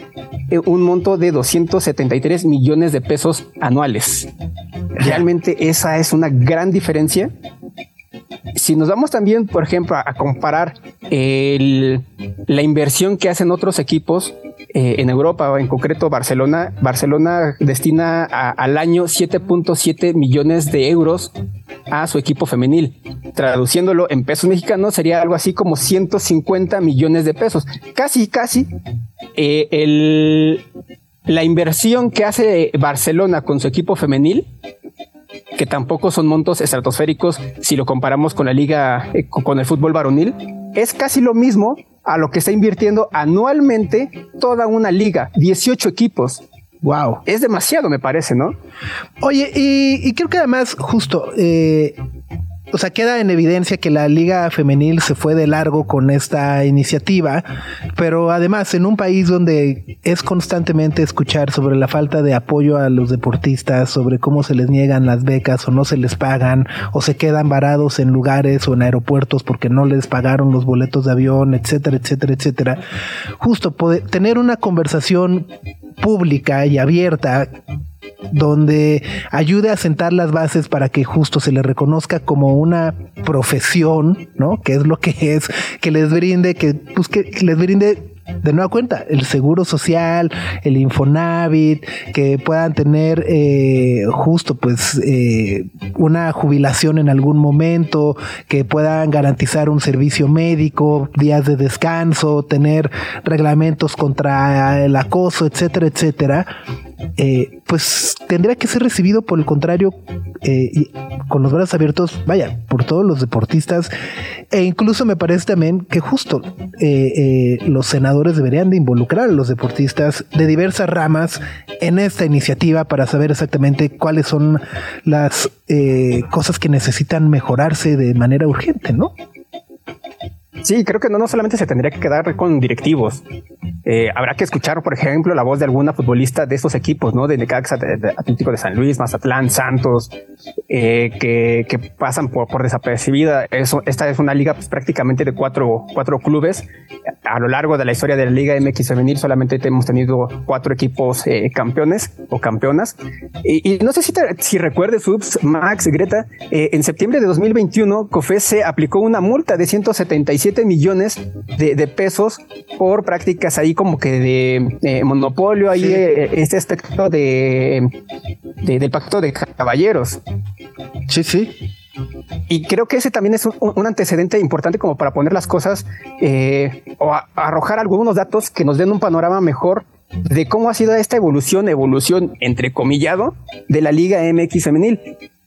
eh, un monto de 273 millones de pesos anuales. Realmente esa es una gran diferencia. Si nos vamos también, por ejemplo, a, comparar la inversión que hacen otros equipos eh, en Europa, en concreto Barcelona, Barcelona destina al año 7.7 millones de euros a su equipo femenil. Traduciéndolo en pesos mexicanos sería algo así como 150 millones de pesos. Casi, casi eh, la inversión que hace Barcelona con su equipo femenil que tampoco son montos estratosféricos si lo comparamos con la liga, eh, co- con el fútbol varonil, es casi lo mismo a lo que está invirtiendo anualmente toda una liga, 18 equipos. Wow. Es demasiado, me parece, ¿no? Oye, y, y creo que además, justo, eh, o sea, queda en evidencia que la Liga Femenil se fue de largo con esta iniciativa, pero además en un país donde es constantemente escuchar sobre la falta de apoyo a los deportistas, sobre cómo se les niegan las becas o no se les pagan, o se quedan varados en lugares o en aeropuertos porque no les pagaron los boletos de avión, etcétera, etcétera, etcétera. Justo tener una conversación pública y abierta donde ayude a sentar las bases para que justo se le reconozca como una profesión, ¿no? Que es lo que es, que les brinde, que, pues, que les brinde de nueva cuenta, el seguro social, el Infonavit, que puedan tener eh, justo pues eh, una jubilación en algún momento, que puedan garantizar un servicio médico, días de descanso, tener reglamentos contra el acoso, etcétera, etcétera. Eh, pues tendría que ser recibido por el contrario eh, y con los brazos abiertos, vaya, por todos los deportistas e incluso me parece también que justo eh, eh, los senadores deberían de involucrar a los deportistas de diversas ramas en esta iniciativa para saber exactamente cuáles son las eh, cosas que necesitan mejorarse de manera urgente, ¿no? Sí, creo que no, no solamente se tendría que quedar con directivos. Eh, habrá que escuchar, por ejemplo, la voz de alguna futbolista de estos equipos, ¿no? De Necaxa, de, Atlético de San Luis, Mazatlán, Santos, eh, que, que pasan por, por desapercibida. Eso, esta es una liga pues, prácticamente de cuatro, cuatro clubes. A lo largo de la historia de la Liga MX Femenil solamente hemos tenido cuatro equipos eh, campeones o campeonas. Y, no sé si, te, si recuerdes, Subs, Max, Greta, eh, en septiembre de 2021, COFESE aplicó una multa de 177 millones de, de pesos por prácticas ahí como que de eh, monopolio, ahí Sí. eh, este aspecto de, de- del pacto de caballeros. Sí, sí. Y creo que ese también es un, un antecedente importante como para poner las cosas eh, o a- arrojar algunos datos que nos den un panorama mejor de cómo ha sido esta evolución, evolución entre comillado de la Liga MX femenil.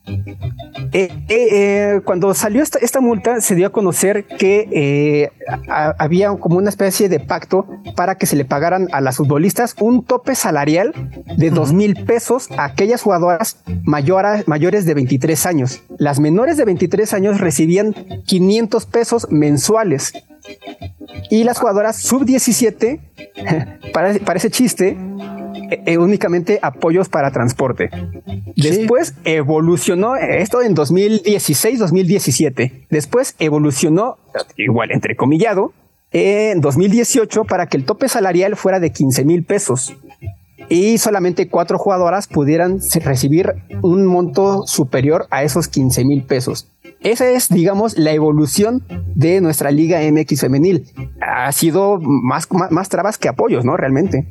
Eh, eh, eh, cuando salió esta, esta multa, se dio a conocer que a- había como una especie de pacto para que se le pagaran a las futbolistas un tope salarial de dos mil pesos a aquellas jugadoras mayores de 23 años. Las menores de 23 años recibían 500 pesos mensuales. Y las jugadoras sub 17, parece, parece chiste, eh, eh, únicamente apoyos para transporte. Después evolucionó esto en 2016-2017. Después evolucionó, igual entrecomillado, en 2018 para que el tope salarial fuera de 15 mil pesos y solamente cuatro jugadoras pudieran recibir un monto superior a esos 15 mil pesos. Esa es, digamos, la evolución de nuestra Liga MX femenil. Ha sido más, más, trabas que apoyos, ¿no? Realmente.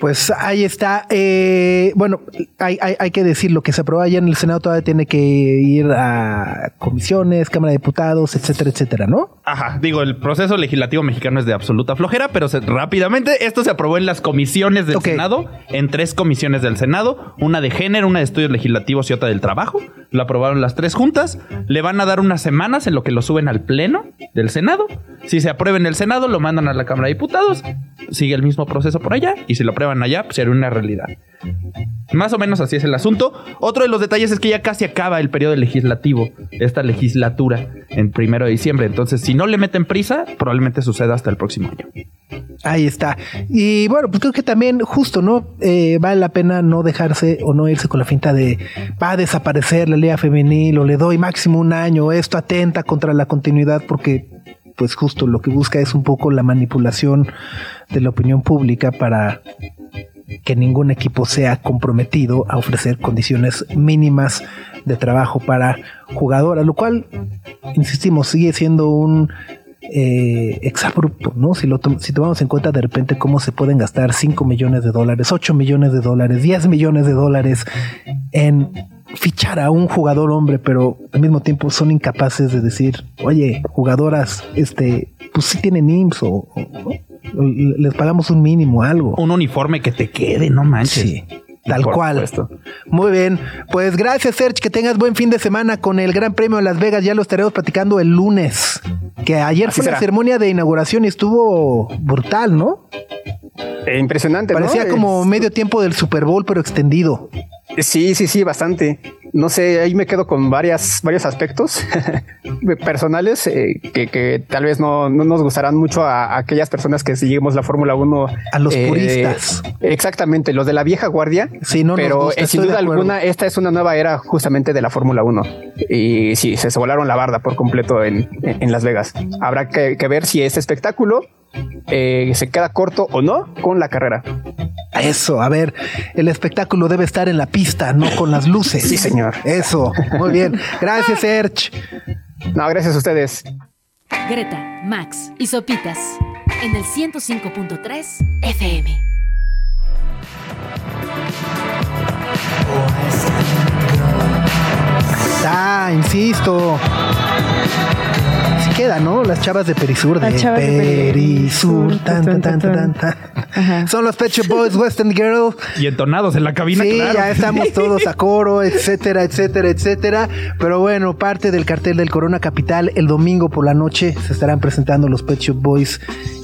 Pues ahí está. Eh, bueno, hay, hay, que decir lo que se aprobó allá en el Senado todavía tiene que ir a comisiones, Cámara de Diputados, etcétera, etcétera, ¿no? Ajá, digo, el proceso legislativo mexicano es de absoluta flojera, pero rápidamente esto se aprobó en las comisiones del Senado, en tres comisiones del Senado, una de género, una de estudios legislativos y otra del trabajo. Lo aprobaron las tres juntas. Le van a dar unas semanas en lo que lo suben al Pleno del Senado. Si se aprueba en el Senado, lo mandan a la Cámara de Diputados. Sigue el mismo proceso por allá. Y si lo aprueban allá, pues sería una realidad. Más o menos así es el asunto. Otro de los detalles es que ya casi acaba el periodo legislativo, esta legislatura, en primero de diciembre. Entonces, si no le meten prisa, probablemente suceda hasta el próximo año. Ahí está. Y bueno, pues creo que también justo, ¿no? Eh, vale la pena no dejarse o no irse con la finta de va a desaparecer la liga femenil o le doy máximo un año, esto atenta contra la continuidad porque pues justo lo que busca es un poco la manipulación de la opinión pública para que ningún equipo sea comprometido a ofrecer condiciones mínimas de trabajo para jugadoras, lo cual, insistimos, sigue siendo un eh, exabrupto, ¿no? Si, lo si tomamos en cuenta de repente cómo se pueden gastar 5 millones de dólares, 8 millones de dólares, 10 millones de dólares en fichar a un jugador hombre, pero al mismo tiempo son incapaces de decir, oye, jugadoras, este, pues sí tienen IMSS o, les pagamos un mínimo, algo. Un uniforme que te quede, no manches. Sí. Tal cual. Muy bien. Pues gracias, Serge. Que tengas buen fin de semana con el Gran Premio de Las Vegas. Ya lo estaremos platicando el lunes. Que ayer fue la ceremonia de inauguración y estuvo brutal, ¿no? Eh, impresionante. Parecía como medio tiempo del Super Bowl, pero extendido. Sí, sí, sí, bastante. No sé, ahí me quedo con varias, varios aspectos (laughs) personales eh, que, tal vez no, nos gustarán mucho a, aquellas personas que seguimos la Fórmula 1. A los eh, puristas. Exactamente, los de la vieja guardia. Sí, no, pero eh, sin duda alguna, esta es una nueva era justamente de la Fórmula 1. Y sí, se, volaron la barda por completo en, Las Vegas. Habrá que, que ver si este espectáculo eh, se queda corto o no con la carrera. Eso, a ver, el espectáculo debe estar en la pista, no con las luces. Sí, señor. Eso, muy bien. Gracias, Erch. No, gracias a ustedes. Greta, Max y Sopitas en el 105.3 FM. Ah, insisto queda, ¿no? Las chavas de Perisur. De Perisur. Tan, tan, tan, tan, Son los Pet Boys, Western Girl. Y entonados en la cabina. Sí, ya estamos (laughs) todos a coro, etcétera, etcétera, etcétera. Pero bueno, parte del cartel del Corona Capital, el domingo por la noche se estarán presentando los Pet Shop Boys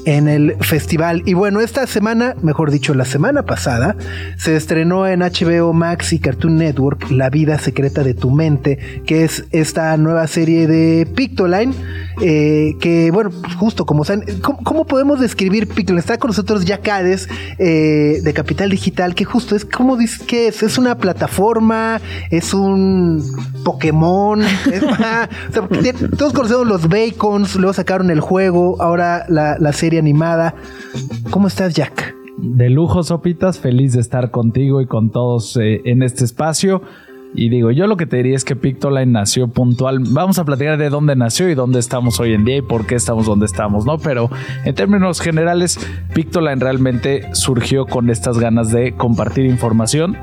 en el festival. Y bueno, esta semana, mejor dicho, la semana pasada, se estrenó en HBO Max y Cartoon Network La vida secreta de tu mente, que es esta nueva serie de Pictoline eh, que bueno, pues justo como saben, ¿cómo, podemos describir Pictoline? Está con nosotros Yacades eh, de Capital Digital, que justo es, ¿cómo dice que es? ¿Es una plataforma? ¿Es un Pokémon? (laughs) todos conocemos los Bacons, luego sacaron el juego, ahora la, serie animada. ¿Cómo estás, Jack? De lujo, Sopitas, feliz de estar contigo y con todos eh, en este espacio. Y digo, yo lo que te diría es que Pictoline nació puntual. Vamos a platicar de dónde nació y dónde estamos hoy en día y por qué estamos donde estamos, ¿no? Pero en términos generales, Pictoline realmente surgió con estas ganas de compartir información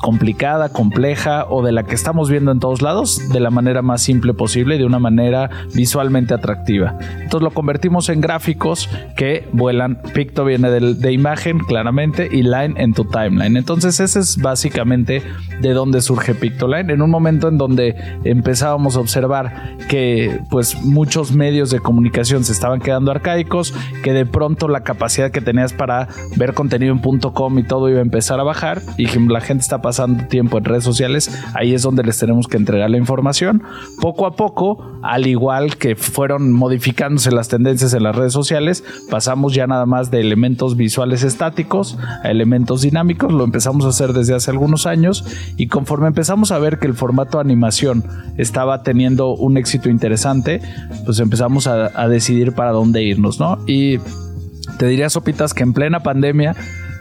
complicada, compleja o de la que estamos viendo en todos lados de la manera más simple posible, de una manera visualmente atractiva. Entonces lo convertimos en gráficos que vuelan. Picto viene de, imagen claramente y line en tu timeline. Entonces ese es básicamente de dónde surge Pictoline. En un momento en donde empezábamos a observar que pues muchos medios de comunicación se estaban quedando arcaicos, que de pronto la capacidad que tenías para ver contenido en .com y todo iba a empezar a bajar y la gente está pasando pasando tiempo en redes sociales, ahí es donde les tenemos que entregar la información. Poco a poco, al igual que fueron modificándose las tendencias en las redes sociales, pasamos ya nada más de elementos visuales estáticos a elementos dinámicos. Lo empezamos a hacer desde hace algunos años y conforme empezamos a ver que el formato animación estaba teniendo un éxito interesante, pues empezamos a, a decidir para dónde irnos, ¿no? Y te diría, Sopitas, que en plena pandemia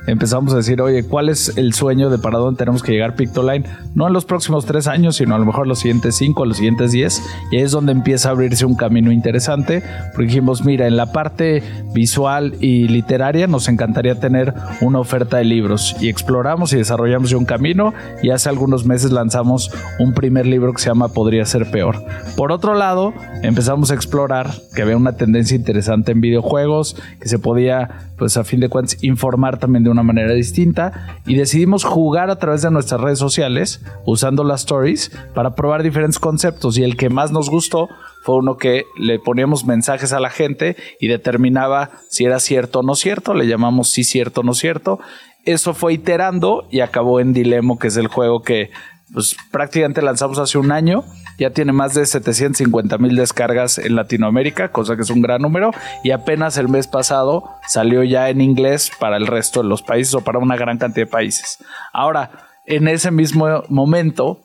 empezamos a decir, oye, ¿cuál es el sueño de para dónde tenemos que llegar Pictoline? No en los próximos tres años, sino a lo mejor los siguientes cinco, los siguientes diez. Y ahí es donde empieza a abrirse un camino interesante, porque dijimos, mira, en la parte visual y literaria nos encantaría tener una oferta de libros. Y exploramos y desarrollamos un camino y hace algunos meses lanzamos un primer libro que se llama Podría ser peor. Por otro lado, empezamos a explorar que había una tendencia interesante en videojuegos, que se podía, pues a fin de cuentas, informar también de una manera distinta y decidimos jugar a través de nuestras redes sociales usando las stories para probar diferentes conceptos. Y el que más nos gustó fue uno que le poníamos mensajes a la gente y determinaba si era cierto o no cierto, le llamamos sí cierto o no cierto. Eso fue iterando y acabó en Dilemo, que es el juego que pues, prácticamente lanzamos hace un año ya tiene más de 750 mil descargas en Latinoamérica, cosa que es un gran número, y apenas el mes pasado salió ya en inglés para el resto de los países o para una gran cantidad de países. Ahora, en ese mismo momento,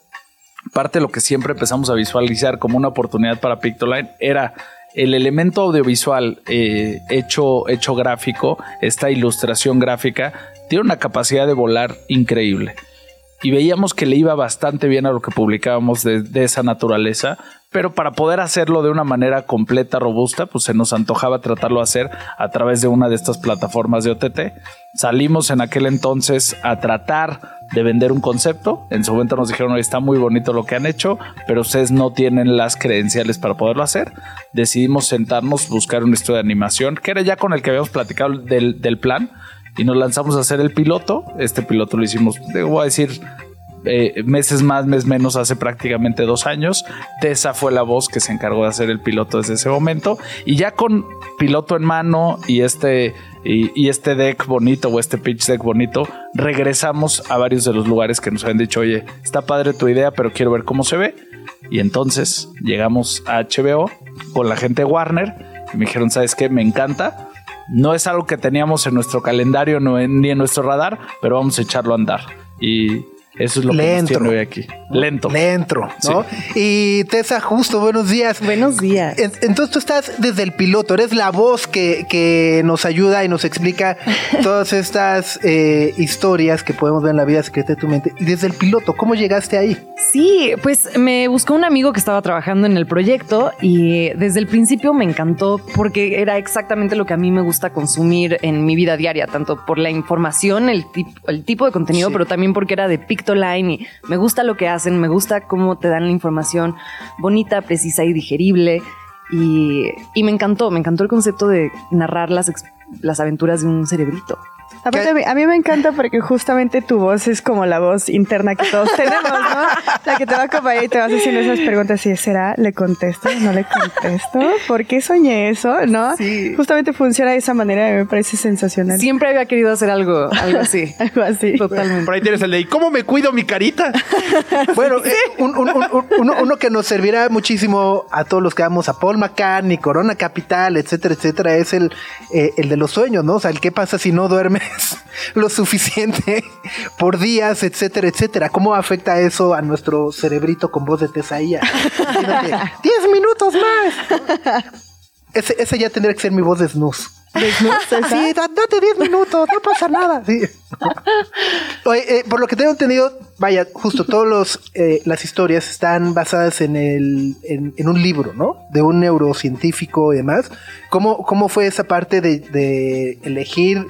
parte de lo que siempre empezamos a visualizar como una oportunidad para Pictoline era el elemento audiovisual eh, hecho, hecho gráfico, esta ilustración gráfica, tiene una capacidad de volar increíble y veíamos que le iba bastante bien a lo que publicábamos de, esa naturaleza, pero para poder hacerlo de una manera completa, robusta, pues se nos antojaba tratarlo de hacer a través de una de estas plataformas de OTT. Salimos en aquel entonces a tratar de vender un concepto. En su momento nos dijeron, está muy bonito lo que han hecho, pero ustedes no tienen las credenciales para poderlo hacer. Decidimos sentarnos, buscar un estudio de animación, que era ya con el que habíamos platicado del, del plan y nos lanzamos a hacer el piloto. Este piloto lo hicimos, voy a decir, eh, meses más, mes menos, hace prácticamente dos años. Tessa fue la voz que se encargó de hacer el piloto desde ese momento. Y ya con piloto en mano y este, y, este deck bonito o este pitch deck bonito, regresamos a varios de los lugares que nos habían dicho, oye, está padre tu idea, pero quiero ver cómo se ve. Y entonces llegamos a HBO con la gente Warner y me dijeron, ¿sabes qué? Me encanta no es algo que teníamos en nuestro calendario ni en nuestro radar, pero vamos a echarlo a andar. Y eso es lo que nos tiene hoy aquí. Lento. Lento, ¿no? Y Tessa, justo, buenos días. Buenos días. Entonces tú estás desde el piloto, eres la voz que, que nos ayuda y nos explica (laughs) todas estas eh, historias que podemos ver en la vida secreta de tu mente. Y desde el piloto, ¿cómo llegaste ahí? Sí, pues me buscó un amigo que estaba trabajando en el proyecto y desde el principio me encantó porque era exactamente lo que a mí me gusta consumir en mi vida diaria, tanto por la información, el, el tipo de contenido, pero también porque era de Picto Line y me gusta lo que hacen, me gusta cómo te dan la información bonita, precisa y digerible. Y, y me encantó, me encantó el concepto de narrar las, las aventuras de un cerebrito. Aparte, a mí, me encanta porque justamente tu voz es como la voz interna que todos tenemos, ¿no? La que te va a acompañar y te vas haciendo esas preguntas y ¿será? ¿Le contesto? ¿No le contesto? ¿Por qué soñé eso? ¿No? Sí. Justamente funciona de esa manera y me parece sensacional. Siempre había querido hacer algo, algo así. (laughs) algo así. Totalmente. Por ahí tienes el de ¿y cómo me cuido mi carita? (laughs) bueno, eh, uno, que nos servirá muchísimo a todos los que vamos a Paul McCartney, Corona Capital, etcétera, etcétera, es el, eh, el de los sueños, ¿no? O sea, el qué pasa si no lo suficiente por días, etcétera, etcétera. ¿Cómo afecta eso a nuestro cerebrito con voz de Tesaía? (laughs) ¡Diez minutos más! Ese, ese, ya tendría que ser mi voz de snooze. sí, date 10 minutos, no pasa nada. Oye, eh, por lo que tengo entendido, vaya, justo todas eh, las historias están basadas en, el, en, un libro, ¿no? De un neurocientífico y demás. ¿Cómo, cómo fue esa parte de, de elegir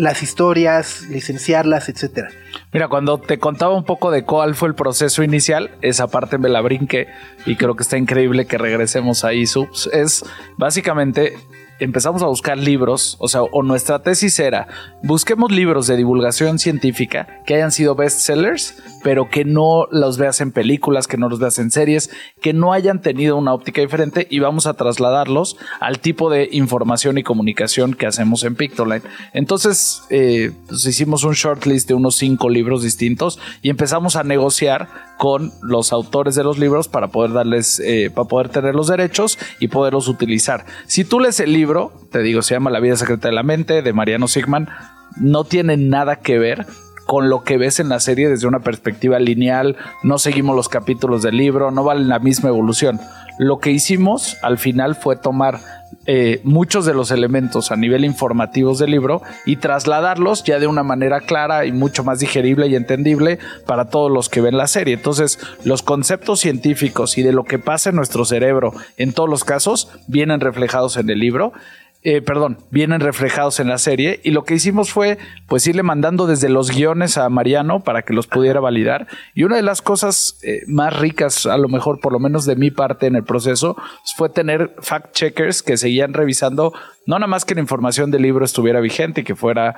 las historias, licenciarlas, etcétera. Mira, cuando te contaba un poco de cuál fue el proceso inicial, esa parte me la brinqué y creo que está increíble que regresemos ahí, Subs. Es básicamente empezamos a buscar libros, o sea, o nuestra tesis era, busquemos libros de divulgación científica que hayan sido bestsellers, pero que no los veas en películas, que no los veas en series, que no hayan tenido una óptica diferente y vamos a trasladarlos al tipo de información y comunicación que hacemos en Pictoline. Entonces, eh, pues hicimos un shortlist de unos cinco libros distintos y empezamos a negociar con los autores de los libros para poder darles, eh, para poder tener los derechos y poderlos utilizar. Si tú lees el libro, te digo, se llama La vida secreta de la mente de Mariano Sigman, no tiene nada que ver con lo que ves en la serie desde una perspectiva lineal, no seguimos los capítulos del libro, no valen la misma evolución. Lo que hicimos al final fue tomar eh, muchos de los elementos a nivel informativos del libro y trasladarlos ya de una manera clara y mucho más digerible y entendible para todos los que ven la serie. Entonces, los conceptos científicos y de lo que pasa en nuestro cerebro en todos los casos vienen reflejados en el libro eh, perdón, vienen reflejados en la serie y lo que hicimos fue pues irle mandando desde los guiones a Mariano para que los pudiera validar. Y una de las cosas eh, más ricas a lo mejor por lo menos de mi parte en el proceso pues, fue tener fact checkers que seguían revisando no nada más que la información del libro estuviera vigente y que fuera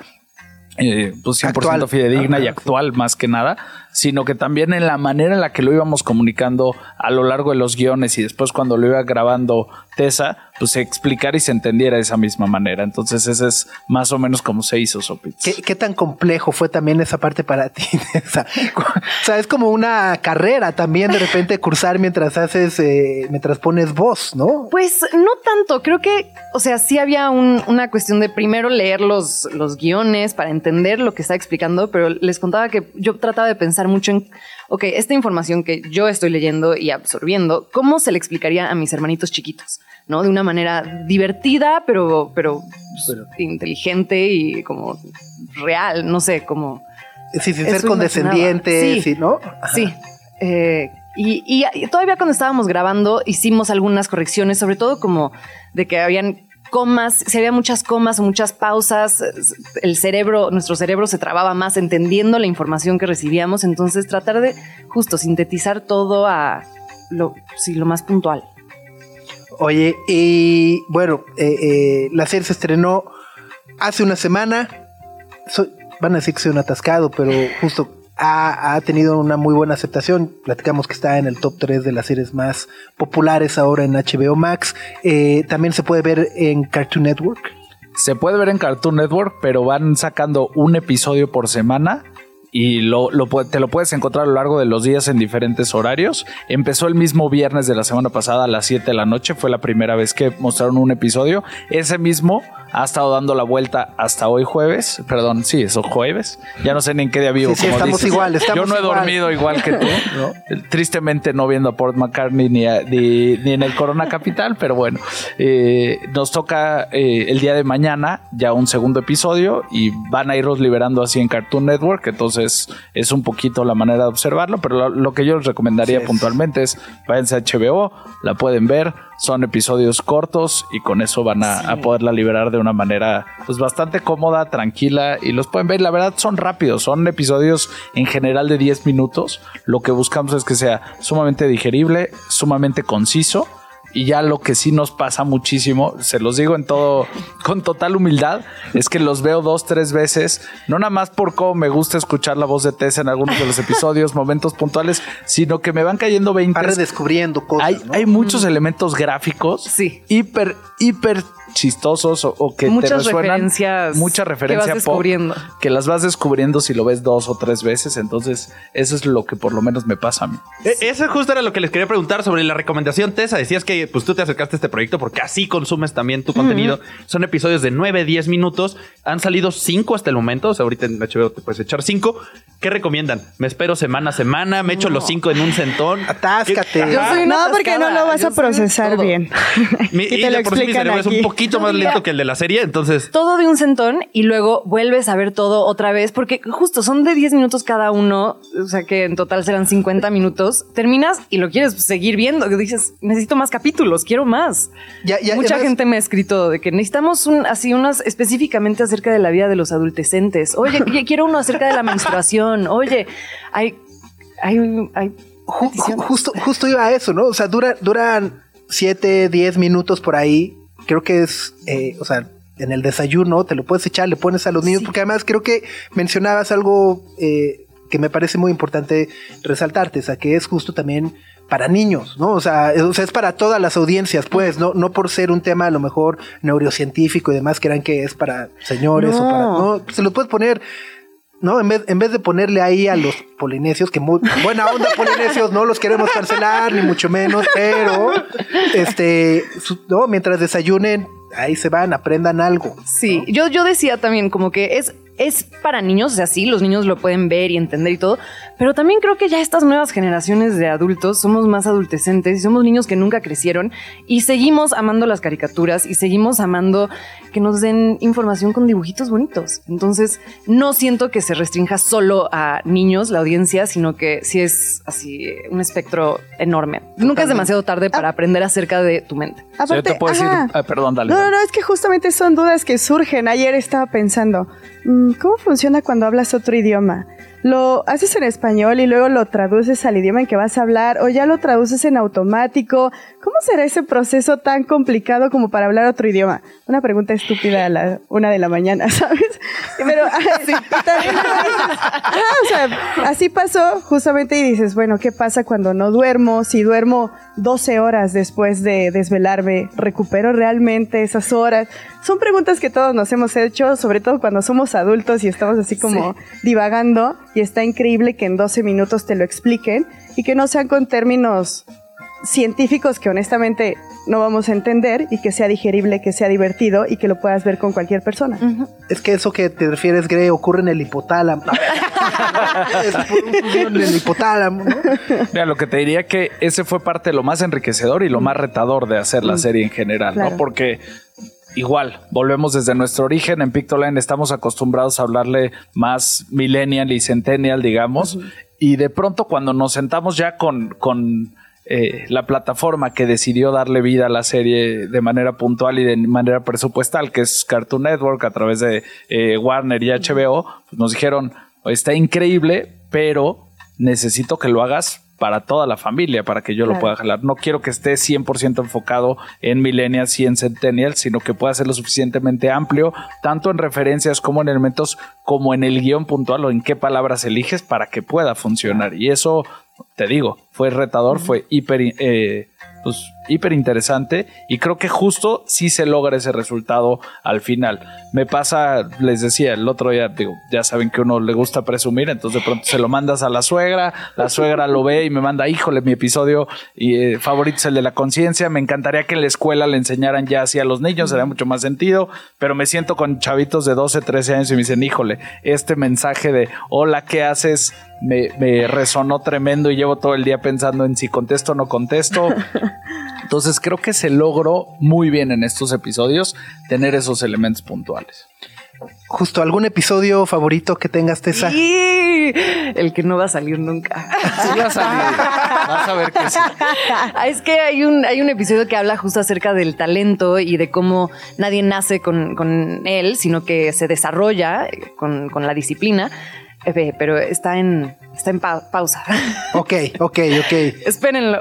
eh, pues 100% fidedigna y actual más que nada, sino que también en la manera en la que lo íbamos comunicando a lo largo de los guiones y después cuando lo iba grabando Tessa, pues se explicara y se entendiera de esa misma manera. Entonces ese es más o menos como se hizo Sopitz. ¿Qué, ¿Qué, tan complejo fue también esa parte para ti? (laughs) o sea, es como una carrera también de repente cursar mientras haces, eh, mientras pones voz, ¿no? Pues no tanto, creo que, o sea, sí había un, una cuestión de primero leer los, los guiones para entender lo que está explicando, pero les contaba que yo trataba de pensar mucho en, ok, esta información que yo estoy leyendo y absorbiendo, ¿cómo se le explicaría a mis hermanitos chiquitos? ¿No? De una manera divertida, pero, pero, pero inteligente y como real, no sé, como... Sí, sin ser condescendiente, sí, ¿no? Ajá. Sí. Eh, y, y, todavía cuando estábamos grabando hicimos algunas correcciones, sobre todo como de que habían comas, si había muchas comas o muchas pausas, el cerebro, nuestro cerebro se trababa más entendiendo la información que recibíamos, entonces tratar de justo sintetizar todo a lo, sí, lo más puntual. Oye, y bueno, eh, eh, la serie se estrenó hace una semana. Van a decir que soy un atascado, pero justo ha, tenido una muy buena aceptación. Platicamos que está en el top 3 de las series más populares ahora en HBO Max. Eh, también se puede ver en Cartoon Network. Se puede ver en Cartoon Network, pero van sacando un episodio por semana y lo, lo, te lo puedes encontrar a lo largo de los días en diferentes horarios. Empezó el mismo viernes de la semana pasada a las 7 de la noche, fue la primera vez que mostraron un episodio. Ese mismo ha estado dando la vuelta hasta hoy jueves, perdón, sí, es jueves. Ya no sé ni en qué día vivo. Sí, sí, estamos dices. igual, estamos Yo no he igual. dormido igual que tú, (laughs) ¿no? tristemente no viendo a Port McCartney ni, a, ni, ni, en el Corona Capital, pero bueno, eh, nos toca eh, el día de mañana ya un segundo episodio y van a irlos liberando así en Cartoon Network, entonces es un poquito la manera de observarlo, pero lo, lo que yo les recomendaría sí, puntualmente es váyanse a HBO, la pueden ver, son episodios cortos y con eso van a, sí. a, poderla liberar de una manera pues bastante cómoda, tranquila y los pueden ver. La verdad son rápidos, son episodios en general de 10 minutos. Lo que buscamos es que sea sumamente digerible, sumamente conciso. Y ya lo que sí nos pasa muchísimo, se los digo en todo, con total humildad, es que los veo dos, tres veces, no nada más por cómo me gusta escuchar la voz de Tessa en algunos de los episodios, (laughs) momentos puntuales, sino que me van cayendo 20. Va redescubriendo cosas. Hay, ¿no? hay muchos elementos gráficos, sí. hiper, hiper chistosos o, o que muchas te resuenan referencias mucha referencia que vas descubriendo. Pop, que las vas descubriendo si lo ves dos o tres veces. Entonces eso es lo que por lo menos me pasa a mí. E eso justo era lo que les quería preguntar sobre la recomendación Tessa. Decías que pues tú te acercaste a este proyecto porque así consumes también tu contenido. Son episodios de 9, 10 minutos. Han salido 5 hasta el momento. O sea ahorita en HBO te puedes echar 5 ¿qué recomiendan? me espero semana a semana. Me echo no. los 5 en un centón atáscate. Yo soy no porque no lo vas a procesar bien. Mi, y, y te lo por sí mi cerebro aquí. es un poquito más lento que el de la serie, entonces. Todo de un centón y luego vuelves a ver todo otra vez, porque justo son de 10 minutos cada uno, o sea que en total serán 50 minutos. Terminas y lo quieres seguir viendo, que dices, necesito más capítulos, quiero más. Ya, ya, Mucha además, gente me ha escrito de que necesitamos un, así unas específicamente acerca de la vida de los adultecentes. Oye, quiero uno acerca de la menstruación. Oye, hay, hay, hay justo, justo iba a eso, ¿no? O sea, dura, duran 7, 10 minutos por ahí creo que es, eh, o sea, en el desayuno te lo puedes echar, le pones a los niños, porque además creo que mencionabas algo eh, que me parece muy importante resaltarte, o sea, que es justo también para niños, ¿no? O sea, es, o sea, es para todas las audiencias, pues, no, no por ser un tema a lo mejor neurocientífico y demás, crean que es para señores o para. No, se los puedes poner. ¿No? En vez, en vez de ponerle ahí a los polinesios, que muy buena onda polinesios, no los queremos cancelar, ni mucho menos, pero este, su- no, mientras desayunen, ahí se van, aprendan algo. Sí, yo, yo decía también como que es, es para niños, o sea, sí, los niños lo pueden ver y entender y todo, pero también creo que ya estas nuevas generaciones de adultos somos más adultecentes y somos niños que nunca crecieron y seguimos amando las caricaturas y seguimos amando que nos den información con dibujitos bonitos. Entonces, no siento que se restrinja solo a niños la audiencia, sino que sí es así un espectro enorme. Nunca es demasiado tarde para aprender acerca de tu mente. O sea, yo te puedo decir, ah, perdón, dale. No, no, no, es que justamente son dudas que surgen. Ayer estaba pensando, ¿cómo funciona cuando hablas otro idioma? ¿Lo haces en español y luego lo traduces al idioma en que vas a hablar o ya lo traduces en automático? ¿Cómo será ese proceso tan complicado como para hablar otro idioma? Una pregunta estúpida a la una de la mañana, (laughs) ¿sabes? Pero (laughs) (laughs) también ah, o sea, así pasó justamente y dices, bueno, ¿qué pasa cuando no duermo? Si duermo 12 horas después de desvelarme, ¿recupero realmente esas horas? Son preguntas que todos nos hemos hecho, sobre todo cuando somos adultos y estamos así como divagando y está increíble que en 12 minutos te lo expliquen y que no sean con términos científicos que honestamente no vamos a entender y que sea digerible, que sea divertido y que lo puedas ver con cualquier persona. Es que eso que te refieres, Gre, ocurre en el hipotálamo. (laughs) es por un fusión en el hipotálamo, ¿no? Mira, lo que te diría que ese fue parte de lo más enriquecedor y lo más retador de hacer la serie en general, Claro. ¿no? Porque igual, volvemos desde nuestro origen en Pictoline, estamos acostumbrados a hablarle más millennial y centennial, digamos, y de pronto cuando nos sentamos ya con, con eh, la plataforma que decidió darle vida a la serie de manera puntual y de manera presupuestal, que es Cartoon Network a través de eh, Warner y HBO, pues nos dijeron, está increíble, pero necesito que lo hagas para toda la familia, para que yo lo pueda jalar. No quiero que esté 100% enfocado en millennials y en centennials, sino que pueda ser lo suficientemente amplio, tanto en referencias como en elementos, como en el guion puntual o en qué palabras eliges para que pueda funcionar. Y eso, te digo, fue retador, fue hiper, eh, pues, hiper interesante y creo que justo sí se logra ese resultado al final. Me pasa, les decía el otro día, digo, ya saben que uno le gusta presumir, entonces de pronto se lo mandas a la suegra, la suegra lo ve y me manda, híjole, mi episodio y, eh, favorito es el de la conciencia, me encantaría que en la escuela le enseñaran ya así a los niños, sería mucho más sentido, pero me siento con chavitos de 12, 13 años y me dicen, híjole, este mensaje de, hola, ¿qué haces? Me, me resonó tremendo y llevo todo el día pensando en si contesto o no contesto. Entonces creo que se logró muy bien en estos episodios tener esos elementos puntuales. Justo, ¿algún episodio favorito que tengas, Tessa? Y el que no va a salir nunca. Sí va a salir. Vas a ver que sí. Ah, Es que hay un, hay un episodio que habla justo acerca del talento y de cómo nadie nace con, con él, sino que se desarrolla con, con la disciplina. Pero está en, está en pa- pausa. (laughs) Ok, ok, ok. Espérenlo.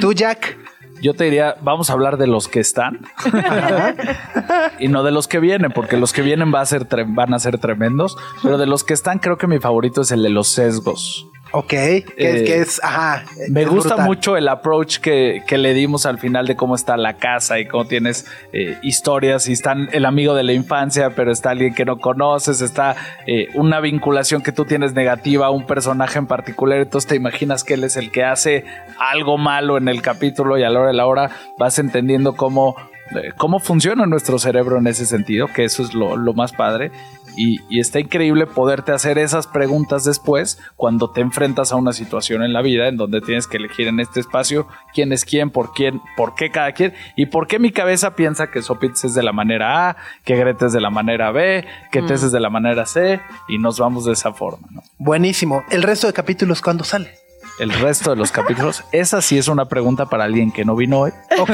¿Tú, Jack? Yo te diría, vamos a hablar de los que están (laughs) y no de los que vienen, porque los que vienen va a ser van a ser tremendos, pero de los que están creo que mi favorito es el de los sesgos. Ok, que, es, Eh, que es, ajá. Me es gusta brutal. mucho el approach que, que le dimos al final de cómo está la casa y cómo tienes eh, historias y están el amigo de la infancia, pero está alguien que no conoces, está eh, una vinculación que tú tienes negativa a un personaje en particular, entonces te imaginas que él es el que hace algo malo en el capítulo y a la hora de la hora vas entendiendo cómo, eh, cómo funciona nuestro cerebro en ese sentido, que eso es lo, lo más padre. Y, y está increíble poderte hacer esas preguntas después cuando te enfrentas a una situación en la vida en donde tienes que elegir en este espacio quién es quién, por quién, por qué cada quien y por qué mi cabeza piensa que Sopitz es de la manera A, que Greta es de la manera B, que Tess es de la manera C y nos vamos de esa forma. ¿no? Buenísimo. ¿El resto de capítulos cuándo sale? El resto de los capítulos, esa sí es una pregunta para alguien que no vino hoy. Ok,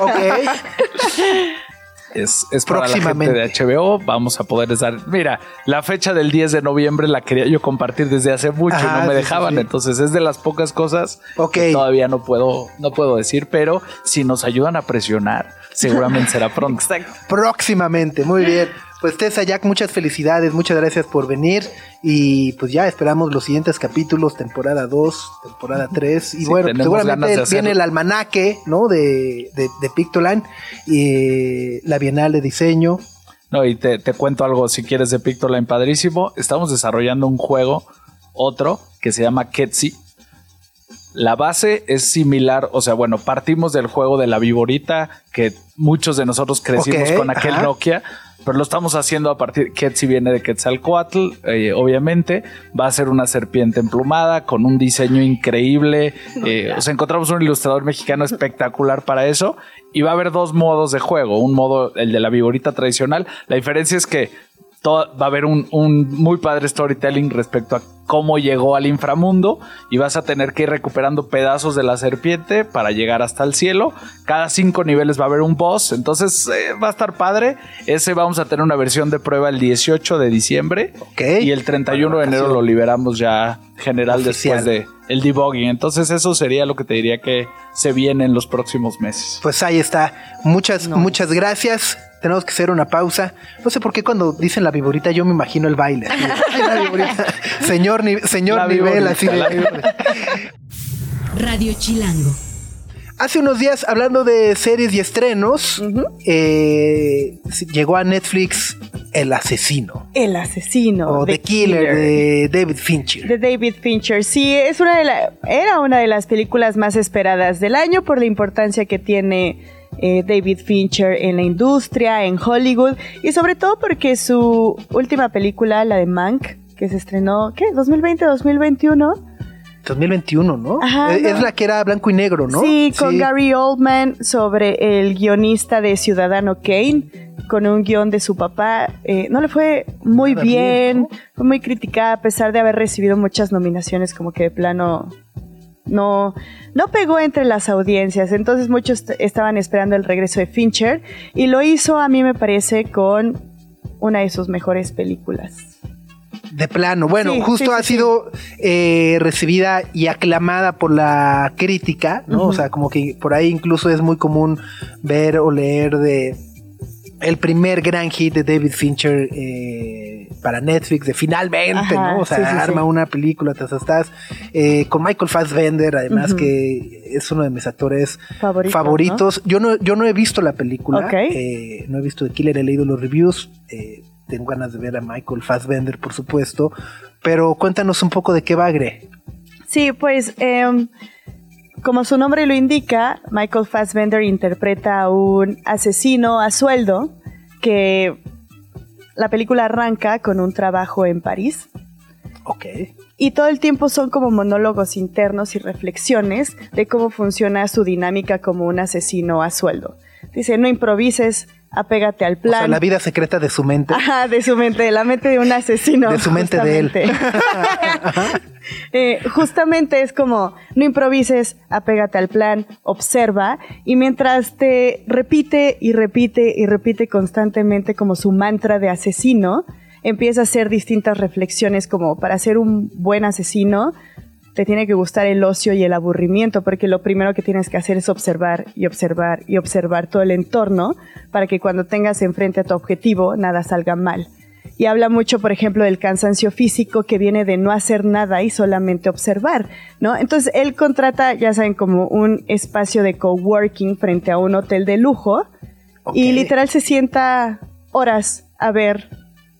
ok. (laughs) Es, es para la gente de HBO. Vamos a poder dar. Mira, la fecha del 10 de noviembre la quería yo compartir desde hace mucho Ajá, y no me sí, dejaban. sí. Entonces es de las pocas cosas que todavía no puedo, no puedo decir, pero si nos ayudan a presionar, seguramente será pronto. (laughs) Exacto. Próximamente, muy bien. Pues Tessa Jack, muchas felicidades, muchas gracias por venir y pues ya esperamos los siguientes capítulos, temporada 2, temporada 3 y Sí, bueno, seguramente viene el almanaque, ¿no? De, de, de Pictoline y la Bienal de Diseño. No, y te, te cuento algo si quieres de Pictoline padrísimo. Estamos desarrollando un juego, otro, que se llama Ketsi. La base es similar, o sea, bueno, partimos del juego de la viborita, que muchos de nosotros crecimos con aquel ajá. Nokia, pero lo estamos haciendo a partir, Ketsi viene de Quetzalcoatl, eh, obviamente, va a ser una serpiente emplumada con un diseño increíble, (laughs) eh, o sea, encontramos un ilustrador mexicano espectacular para eso, y va a haber dos modos de juego, un modo, el de la viborita tradicional, la diferencia es que todo- va a haber un, un muy padre storytelling respecto a cómo llegó al inframundo y vas a tener que ir recuperando pedazos de la serpiente para llegar hasta el cielo. Cada cinco niveles va a haber un boss, entonces eh, va a estar padre. Ese vamos a tener una versión de prueba el 18 de diciembre y el 31 de enero lo liberamos ya general Oficial. después de el debugging. Entonces eso sería lo que te diría que se viene en los próximos meses. Pues ahí está. Muchas, muchas gracias. Tenemos que hacer una pausa. No sé por qué cuando dicen la viborita yo me imagino el baile. así (laughs) de, "Ay, la viborita". (laughs) Señor, ni- señor La nivel, viborita, así de- la Radio Chilango. Hace unos días, hablando de series y estrenos, eh, llegó a Netflix El Asesino El asesino. o The Killer, de David Fincher. de David Fincher. Sí, es una de la, era una de las películas más esperadas del año por la importancia que tiene eh, David Fincher en la industria, en Hollywood y sobre todo porque su última película, la de Mank, que se estrenó, ¿qué? ¿2020, 2021? 2021, ¿no? Ajá, Eh, no. Es la que era blanco y negro, ¿no? Sí, con Gary Oldman sobre el guionista de Ciudadano Kane, con un guion de su papá. Eh, no le fue muy Nada bien, bien, ¿no? fue muy criticada a pesar de haber recibido muchas nominaciones, como que de plano no, no pegó entre las audiencias. Entonces muchos estaban esperando el regreso de Fincher y lo hizo, a mí me parece, con una de sus mejores películas. De plano. Bueno, Sí, justo sí, sí, ha sido eh, recibida y aclamada por la crítica, ¿no? O sea, como que por ahí incluso es muy común ver o leer de el primer gran hit de David Fincher eh, para Netflix, de finalmente, Ajá, ¿no? O sea, sí, sí, sí. arma una película, te estás eh, con Michael Fassbender, además que es uno de mis actores Favoritos. Yo no, yo no he visto la película, eh, no he visto The Killer, he leído los reviews. eh, tengo ganas de ver a Michael Fassbender, por supuesto. Pero cuéntanos un poco de qué va, Gre. Sí, pues em, como su nombre lo indica, Michael Fassbender interpreta a un asesino a sueldo que la película arranca con un trabajo en París Ok. y todo el tiempo son como monólogos internos y reflexiones de cómo funciona su dinámica como un asesino a sueldo. Dice, no improvises, apégate al O plan. sea, la vida secreta de su mente. Ajá, de su mente, de la mente de un asesino. De su mente de él. (laughs) (laughs) Eh, justamente es como, no improvises, apégate al plan, observa, y mientras te repite y repite y repite constantemente como su mantra de asesino, empieza a hacer distintas reflexiones como para ser un buen asesino, te tiene que gustar el ocio y el aburrimiento, porque lo primero que tienes que hacer es observar y observar y observar todo el entorno para que cuando tengas enfrente a tu objetivo nada salga mal. Y habla mucho, por ejemplo, del cansancio físico que viene de no hacer nada y solamente observar, ¿no? Entonces él contrata, ya saben, como un espacio de coworking frente a un hotel de lujo y literal se sienta horas a ver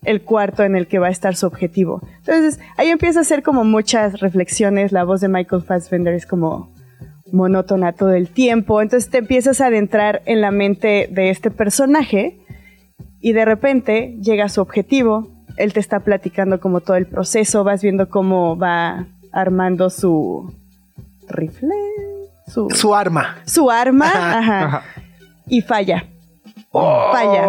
el cuarto en el que va a estar su objetivo. Entonces, ahí empieza a hacer como muchas reflexiones, la voz de Michael Fassbender es como monótona todo el tiempo, entonces te empiezas a adentrar en la mente de este personaje y de repente llega a su objetivo, él te está platicando como todo el proceso, vas viendo cómo va armando su rifle, su, Su arma. su arma, Ajá, (laughs) ajá, Ajá. y falla. Falla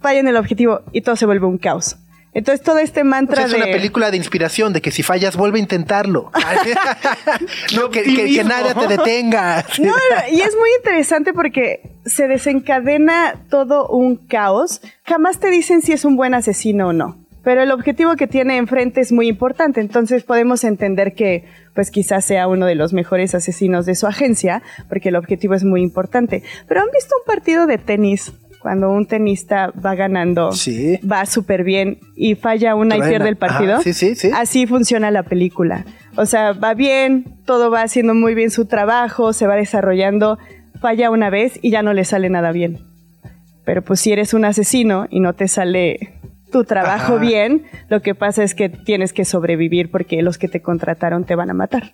falla en el objetivo y todo se vuelve un caos. Entonces todo este O mantra sea, es de... una película de inspiración, de que si fallas, vuelve a intentarlo. (laughs) no, que, que- que nada te detenga. (laughs) No, y es muy interesante porque se desencadena todo un caos. Jamás te dicen si es un buen asesino o no. Pero el objetivo que tiene enfrente es muy importante. Entonces podemos entender que, pues quizás sea uno de los mejores asesinos de su agencia, porque el objetivo es muy importante. Pero ¿han visto un partido de tenis? Cuando un tenista va ganando, Sí. va súper bien y falla una y pierde el partido. Ajá, sí, sí, sí. Así funciona la película. O sea, va bien, todo va haciendo muy bien su trabajo, se va desarrollando, falla una vez y ya no le sale nada bien. Pero pues si eres un asesino y no te sale tu trabajo Ajá. bien, lo que pasa es que tienes que sobrevivir porque los que te contrataron te van a matar.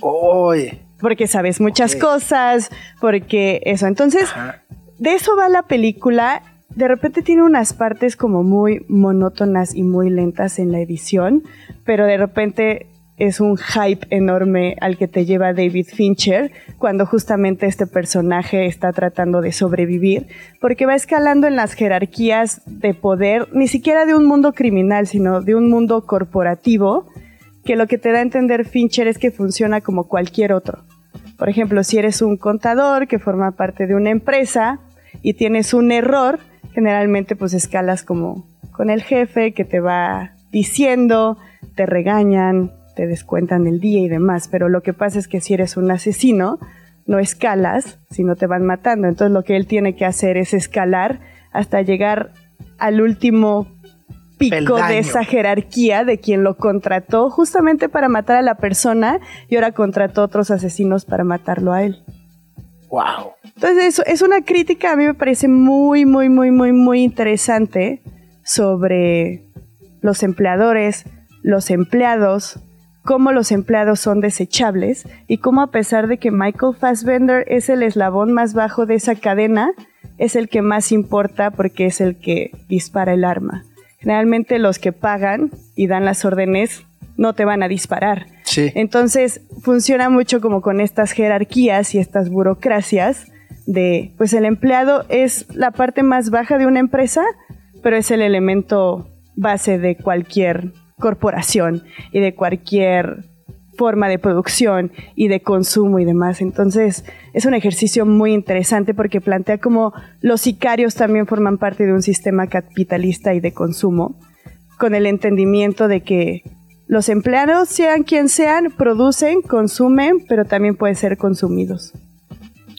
Oye. Porque sabes muchas cosas, porque eso. Entonces, Ajá. De eso va la película. De repente tiene unas partes como muy monótonas y muy lentas en la edición, pero de repente es un hype enorme al que te lleva David Fincher cuando justamente este personaje está tratando de sobrevivir, porque va escalando en las jerarquías de poder, ni siquiera de un mundo criminal, sino de un mundo corporativo, que lo que te da a entender Fincher es que funciona como cualquier otro. Por ejemplo, si eres un contador que forma parte de una empresa y tienes un error, generalmente pues escalas como con el jefe que te va diciendo, te regañan, te descuentan el día y demás, pero lo que pasa es que si eres un asesino, no escalas, sino te van matando. Entonces lo que él tiene que hacer es escalar hasta llegar al último pico Peldaño. de esa jerarquía de quien lo contrató justamente para matar a la persona y ahora contrató otros asesinos para matarlo a él. Wow. Entonces, eso es una crítica, a mí me parece muy, muy, muy, muy, muy interesante sobre los empleadores, los empleados, cómo los empleados son desechables y cómo a pesar de que Michael Fassbender es el eslabón más bajo de esa cadena, es el que más importa porque es el que dispara el arma. Generalmente los que pagan y dan las órdenes no te van a disparar. Sí. Entonces funciona mucho como con estas jerarquías y estas burocracias de, pues el empleado es la parte más baja de una empresa, pero es el elemento base de cualquier corporación y de cualquier forma de producción y de consumo y demás. Entonces es un ejercicio muy interesante porque plantea cómo los sicarios también forman parte de un sistema capitalista y de consumo, con el entendimiento de que los empleados, sean quien sean, producen, consumen, pero también pueden ser consumidos.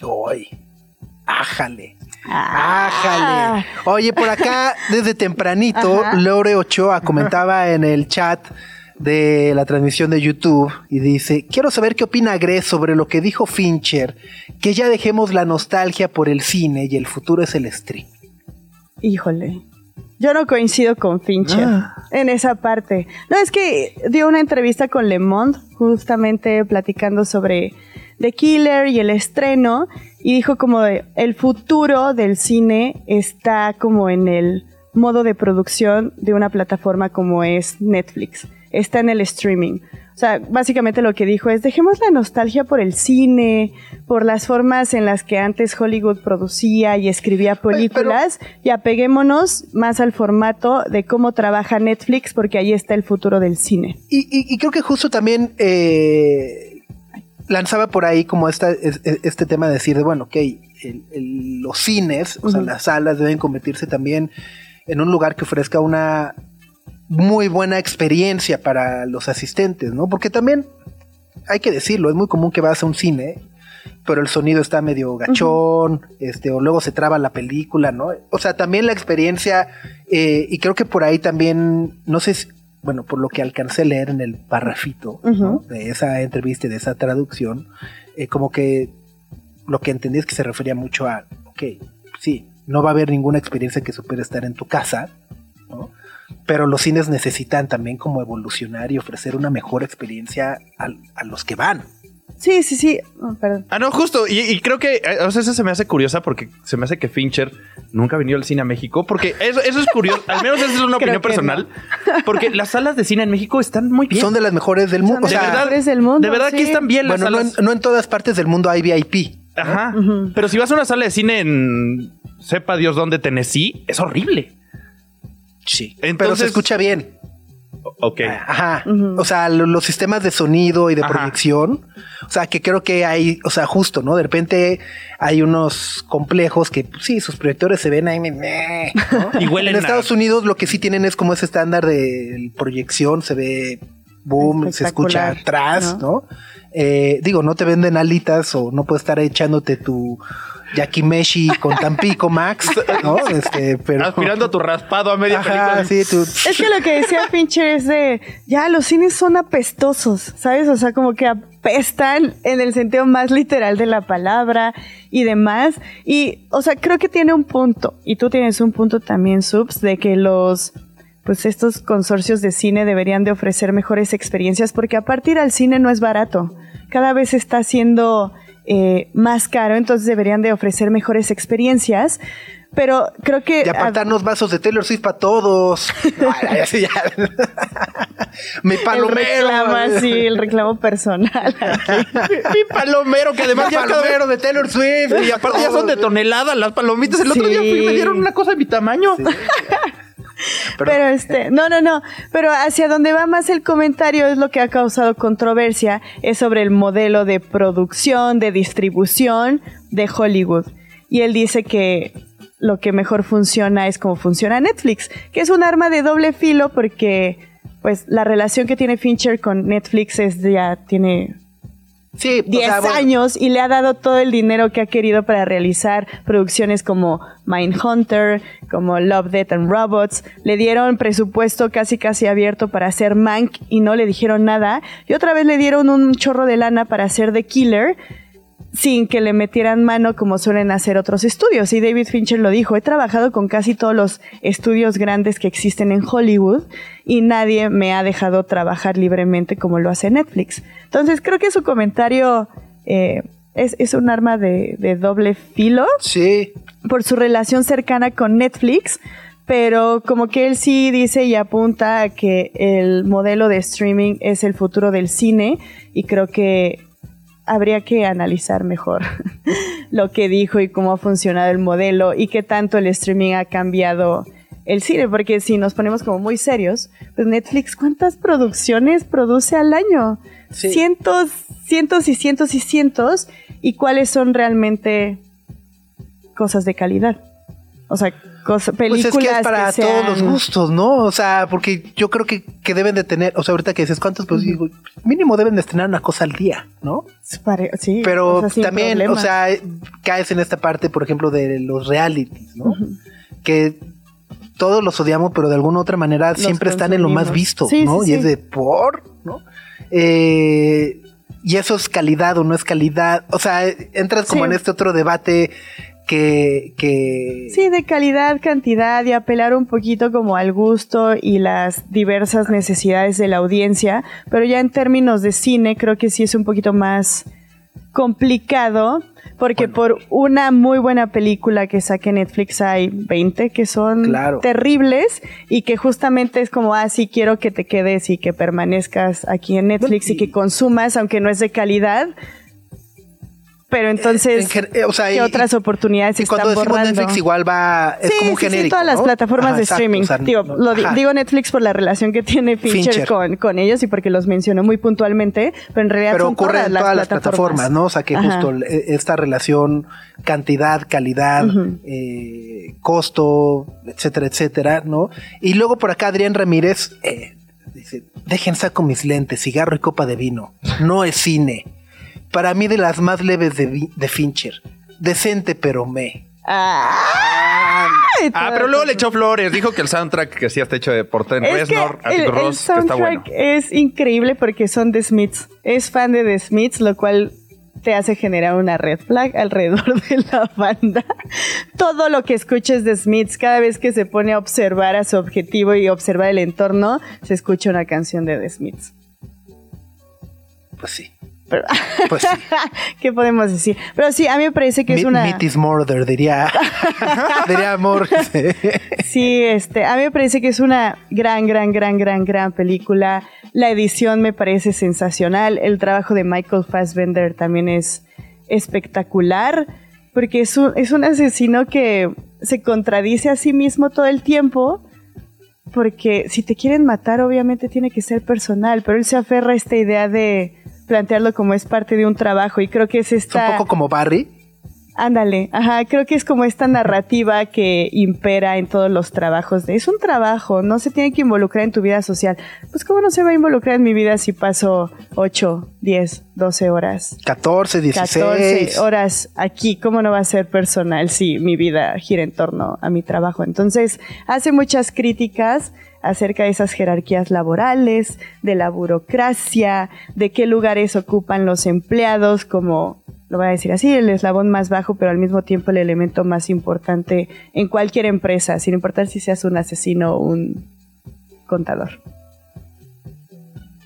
Oye. Ájale. Ah. Ájale. Oye, por acá, (laughs) desde tempranito, Ajá. Lore Ochoa comentaba en el chat de la transmisión de YouTube y dice, quiero saber qué opina Gres sobre lo que dijo Fincher, que ya dejemos la nostalgia por el cine y el futuro es el stream. Híjole. Yo no coincido con Fincher en esa parte. No, es que dio una entrevista con Le Monde, justamente platicando sobre The Killer y el estreno, y dijo como de, el futuro del cine está como en el modo de producción de una plataforma como es Netflix. Está en el streaming. O sea, básicamente lo que dijo es, dejemos la nostalgia por el cine, por las formas en las que antes Hollywood producía y escribía películas, y apeguémonos más al formato de cómo trabaja Netflix, porque ahí está el futuro del cine. Y, y- y creo que justo también eh, lanzaba por ahí como esta, es- es- este tema de decir, de, bueno, ok, el- el- los cines, o sea, las salas deben convertirse también en un lugar que ofrezca una muy buena experiencia para los asistentes, ¿no? Porque también, hay que decirlo, es muy común que vas a un cine, pero el sonido está medio gachón, este, o luego se traba la película, ¿no? O sea, también la experiencia, eh, y creo que por ahí también, no sé si, bueno, por lo que alcancé a leer en el parrafito ¿no? De esa entrevista y de esa traducción, eh, como que lo que entendí es que se refería mucho a, ok, sí, no va a haber ninguna experiencia que supere estar en tu casa, ¿no? Pero los cines necesitan también como evolucionar y ofrecer una mejor experiencia al- a, los que van. Sí, sí, sí. Oh, perdón. Ah, no, justo. Y, y creo que eh, o sea, eso se me hace curiosa porque se me hace que Fincher nunca ha venido al cine a México. Porque eso, eso es curioso. Al menos esa es una (laughs) Creo opinión que personal. Porque las salas de cine en México están muy bien. Son de las mejores del mundo. Son O de sea, mejores del mundo, de verdad que sí. están bien las bueno, no en, salas. no en todas partes del mundo hay VIP. Ajá. Pero si vas a una sala de cine en sepa Dios dónde, Tennessee, es horrible. Sí. pero se Entonces- escucha bien. Ok. Ajá. O sea, lo- los sistemas de sonido y de Ajá. proyección. O sea, que creo que hay, o sea, justo, ¿no? De repente hay unos complejos que, pues, sí, sus proyectores se ven ahí. meh, ¿no? (laughs) Y huelen En a- Estados Unidos lo que sí tienen es como ese estándar de proyección, se ve boom, se escucha atrás, ¿no? Eh, digo, no te venden alitas o no puedes estar echándote tu yakimeshi con Tampico Max, ¿no? Este, pero Aspirando tu raspado a media Ajá, película. sí, Es que lo que decía Fincher es de, ya los cines son apestosos, ¿sabes? O sea, como que apestan en el sentido más literal de la palabra y demás. Y, o sea, creo que tiene un punto, y tú tienes un punto también, Subs, de que los, pues estos consorcios de cine deberían de ofrecer mejores experiencias, porque a partir al cine no es barato. Cada vez está siendo eh, más caro, entonces deberían de ofrecer mejores experiencias. Pero creo que... Y apartarnos vasos de Taylor Swift para todos. (laughs) Ay, así ya. (laughs) Mi El palomero. reclamo así, el reclamo personal. Mi palomero, que además Mi ya palomero de Taylor Swift. Y aparte ya son de (laughs) toneladas las palomitas. El otro Sí. día fui y me dieron una cosa de mi tamaño. Pero este, (laughs) no, no, no. Pero hacia donde va más el comentario es lo que ha causado controversia, es sobre el modelo de producción, de distribución de Hollywood. Y él dice que lo que mejor funciona es como funciona Netflix, que es un arma de doble filo porque pues la relación que tiene Fincher con Netflix es ya tiene Sí, o 10 sea, bueno, años y le ha dado todo el dinero que ha querido para realizar producciones como Mindhunter, como Love, Death and Robots. Le dieron presupuesto casi casi abierto para hacer Mank y no le dijeron nada. Y otra vez le dieron un chorro de lana para hacer The Killer sin que le metieran mano como suelen hacer otros estudios. Y David Fincher lo dijo, he trabajado con casi todos los estudios grandes que existen en Hollywood y nadie me ha dejado trabajar libremente como lo hace Netflix. Entonces creo que su comentario eh, es, es un arma de, de doble filo Sí. por su relación cercana con Netflix, pero como que él sí dice y apunta a que el modelo de streaming es el futuro del cine y creo que habría que analizar mejor (laughs) lo que dijo y cómo ha funcionado el modelo y qué tanto el streaming ha cambiado el cine, porque si nos ponemos como muy serios, pues Netflix, ¿cuántas producciones produce al año? Sí. Cientos, cientos y cientos y cientos, y cuáles son realmente cosas de calidad. O sea, Pues es que es para que todos los gustos, ¿no? O sea, porque yo creo que, que deben de tener, o sea, ahorita que dices cuántos, pues digo, mínimo deben de estrenar una cosa al día, ¿no? Sí, Pero o sea, sin también, problema. o sea, caes en esta parte, por ejemplo, de los realities, ¿no? Que todos los odiamos, pero de alguna u otra manera siempre están en lo más visto, Sí, ¿no? sí, y es de por, ¿no? Eh, y eso es calidad o no es calidad. O sea, entras como en este otro debate que, que Sí, de calidad, cantidad y apelar un poquito como al gusto y las diversas necesidades de la audiencia, pero ya en términos de cine creo que sí es un poquito más complicado porque por una muy buena película que saque Netflix hay 20 que son Claro. terribles y que justamente es como, ah, sí quiero que te quedes y que permanezcas aquí en Netflix y que consumas, aunque no es de calidad. Pero entonces, en eh, o sea, ¿qué y- otras oportunidades y están cuando decimos borrando? Netflix igual va, es sí, como un sí, sí, genérico. todas las plataformas Ajá, de exacto, streaming. o sea, digo, no- lo di- ajá. digo Netflix por la relación que tiene Fincher, Fincher. Con, con ellos y porque los mencionó muy puntualmente, pero en realidad pero son ocurre todas en todas las plataformas. plataformas, ¿no? O sea, que Ajá. justo eh, esta relación cantidad, calidad, eh, costo, etcétera, etcétera, ¿no? Y luego por acá Adrián Ramírez eh, dice, dejen saco mis lentes, cigarro y copa de vino. No es cine. Para mí de las más leves de, Fincher. Decente pero me. Ah, Ah, pero luego le echó flores. Dijo que el soundtrack que sí está hecho de por Trent Es que Reznor, el, el Ross, que está bueno. soundtrack es increíble porque son The Smiths. Es fan de The Smiths, lo cual te hace generar una red flag alrededor de la banda. Todo lo que escuches de Smiths, cada vez que se pone a observar a su objetivo y observar el entorno, se escucha una canción de The Smiths. Pues sí. Pero- Pues sí. (laughs) ¿Qué podemos decir? Pero sí, a mí me parece que es una... Meat is murder, diría. (laughs) diría amor. Sí, este, a mí me parece que es una gran, gran, gran, gran, gran película. La edición me parece sensacional. El trabajo de Michael Fassbender también es espectacular, porque es un, es un asesino que se contradice a sí mismo todo el tiempo, porque si te quieren matar, obviamente tiene que ser personal, pero él se aferra a esta idea de plantearlo como es parte de un trabajo y creo que es Es esta... un poco como Barry. Ándale, ajá, creo que es como esta narrativa que impera en todos los trabajos de es un trabajo, no se tiene que involucrar en tu vida social. Pues cómo no se va a involucrar en mi vida si paso 8, 10, 12 horas, 14, 16. 14 horas aquí, cómo no va a ser personal si mi vida gira en torno a mi trabajo. Entonces, hace muchas críticas acerca de esas jerarquías laborales, de la burocracia, de qué lugares ocupan los empleados como lo voy a decir así, el eslabón más bajo, pero al mismo tiempo el elemento más importante en cualquier empresa, sin importar si seas un asesino o un contador.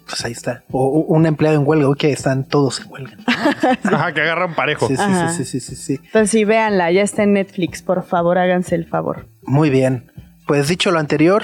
Pues ahí está. O o un empleado en huelga. Ok, están todos en huelga. (laughs) Ajá, que agarran parejo. Sí, sí, sí, sí. Entonces, sí, véanla, ya está en Netflix, por favor, háganse el favor. Muy bien. Pues dicho lo anterior,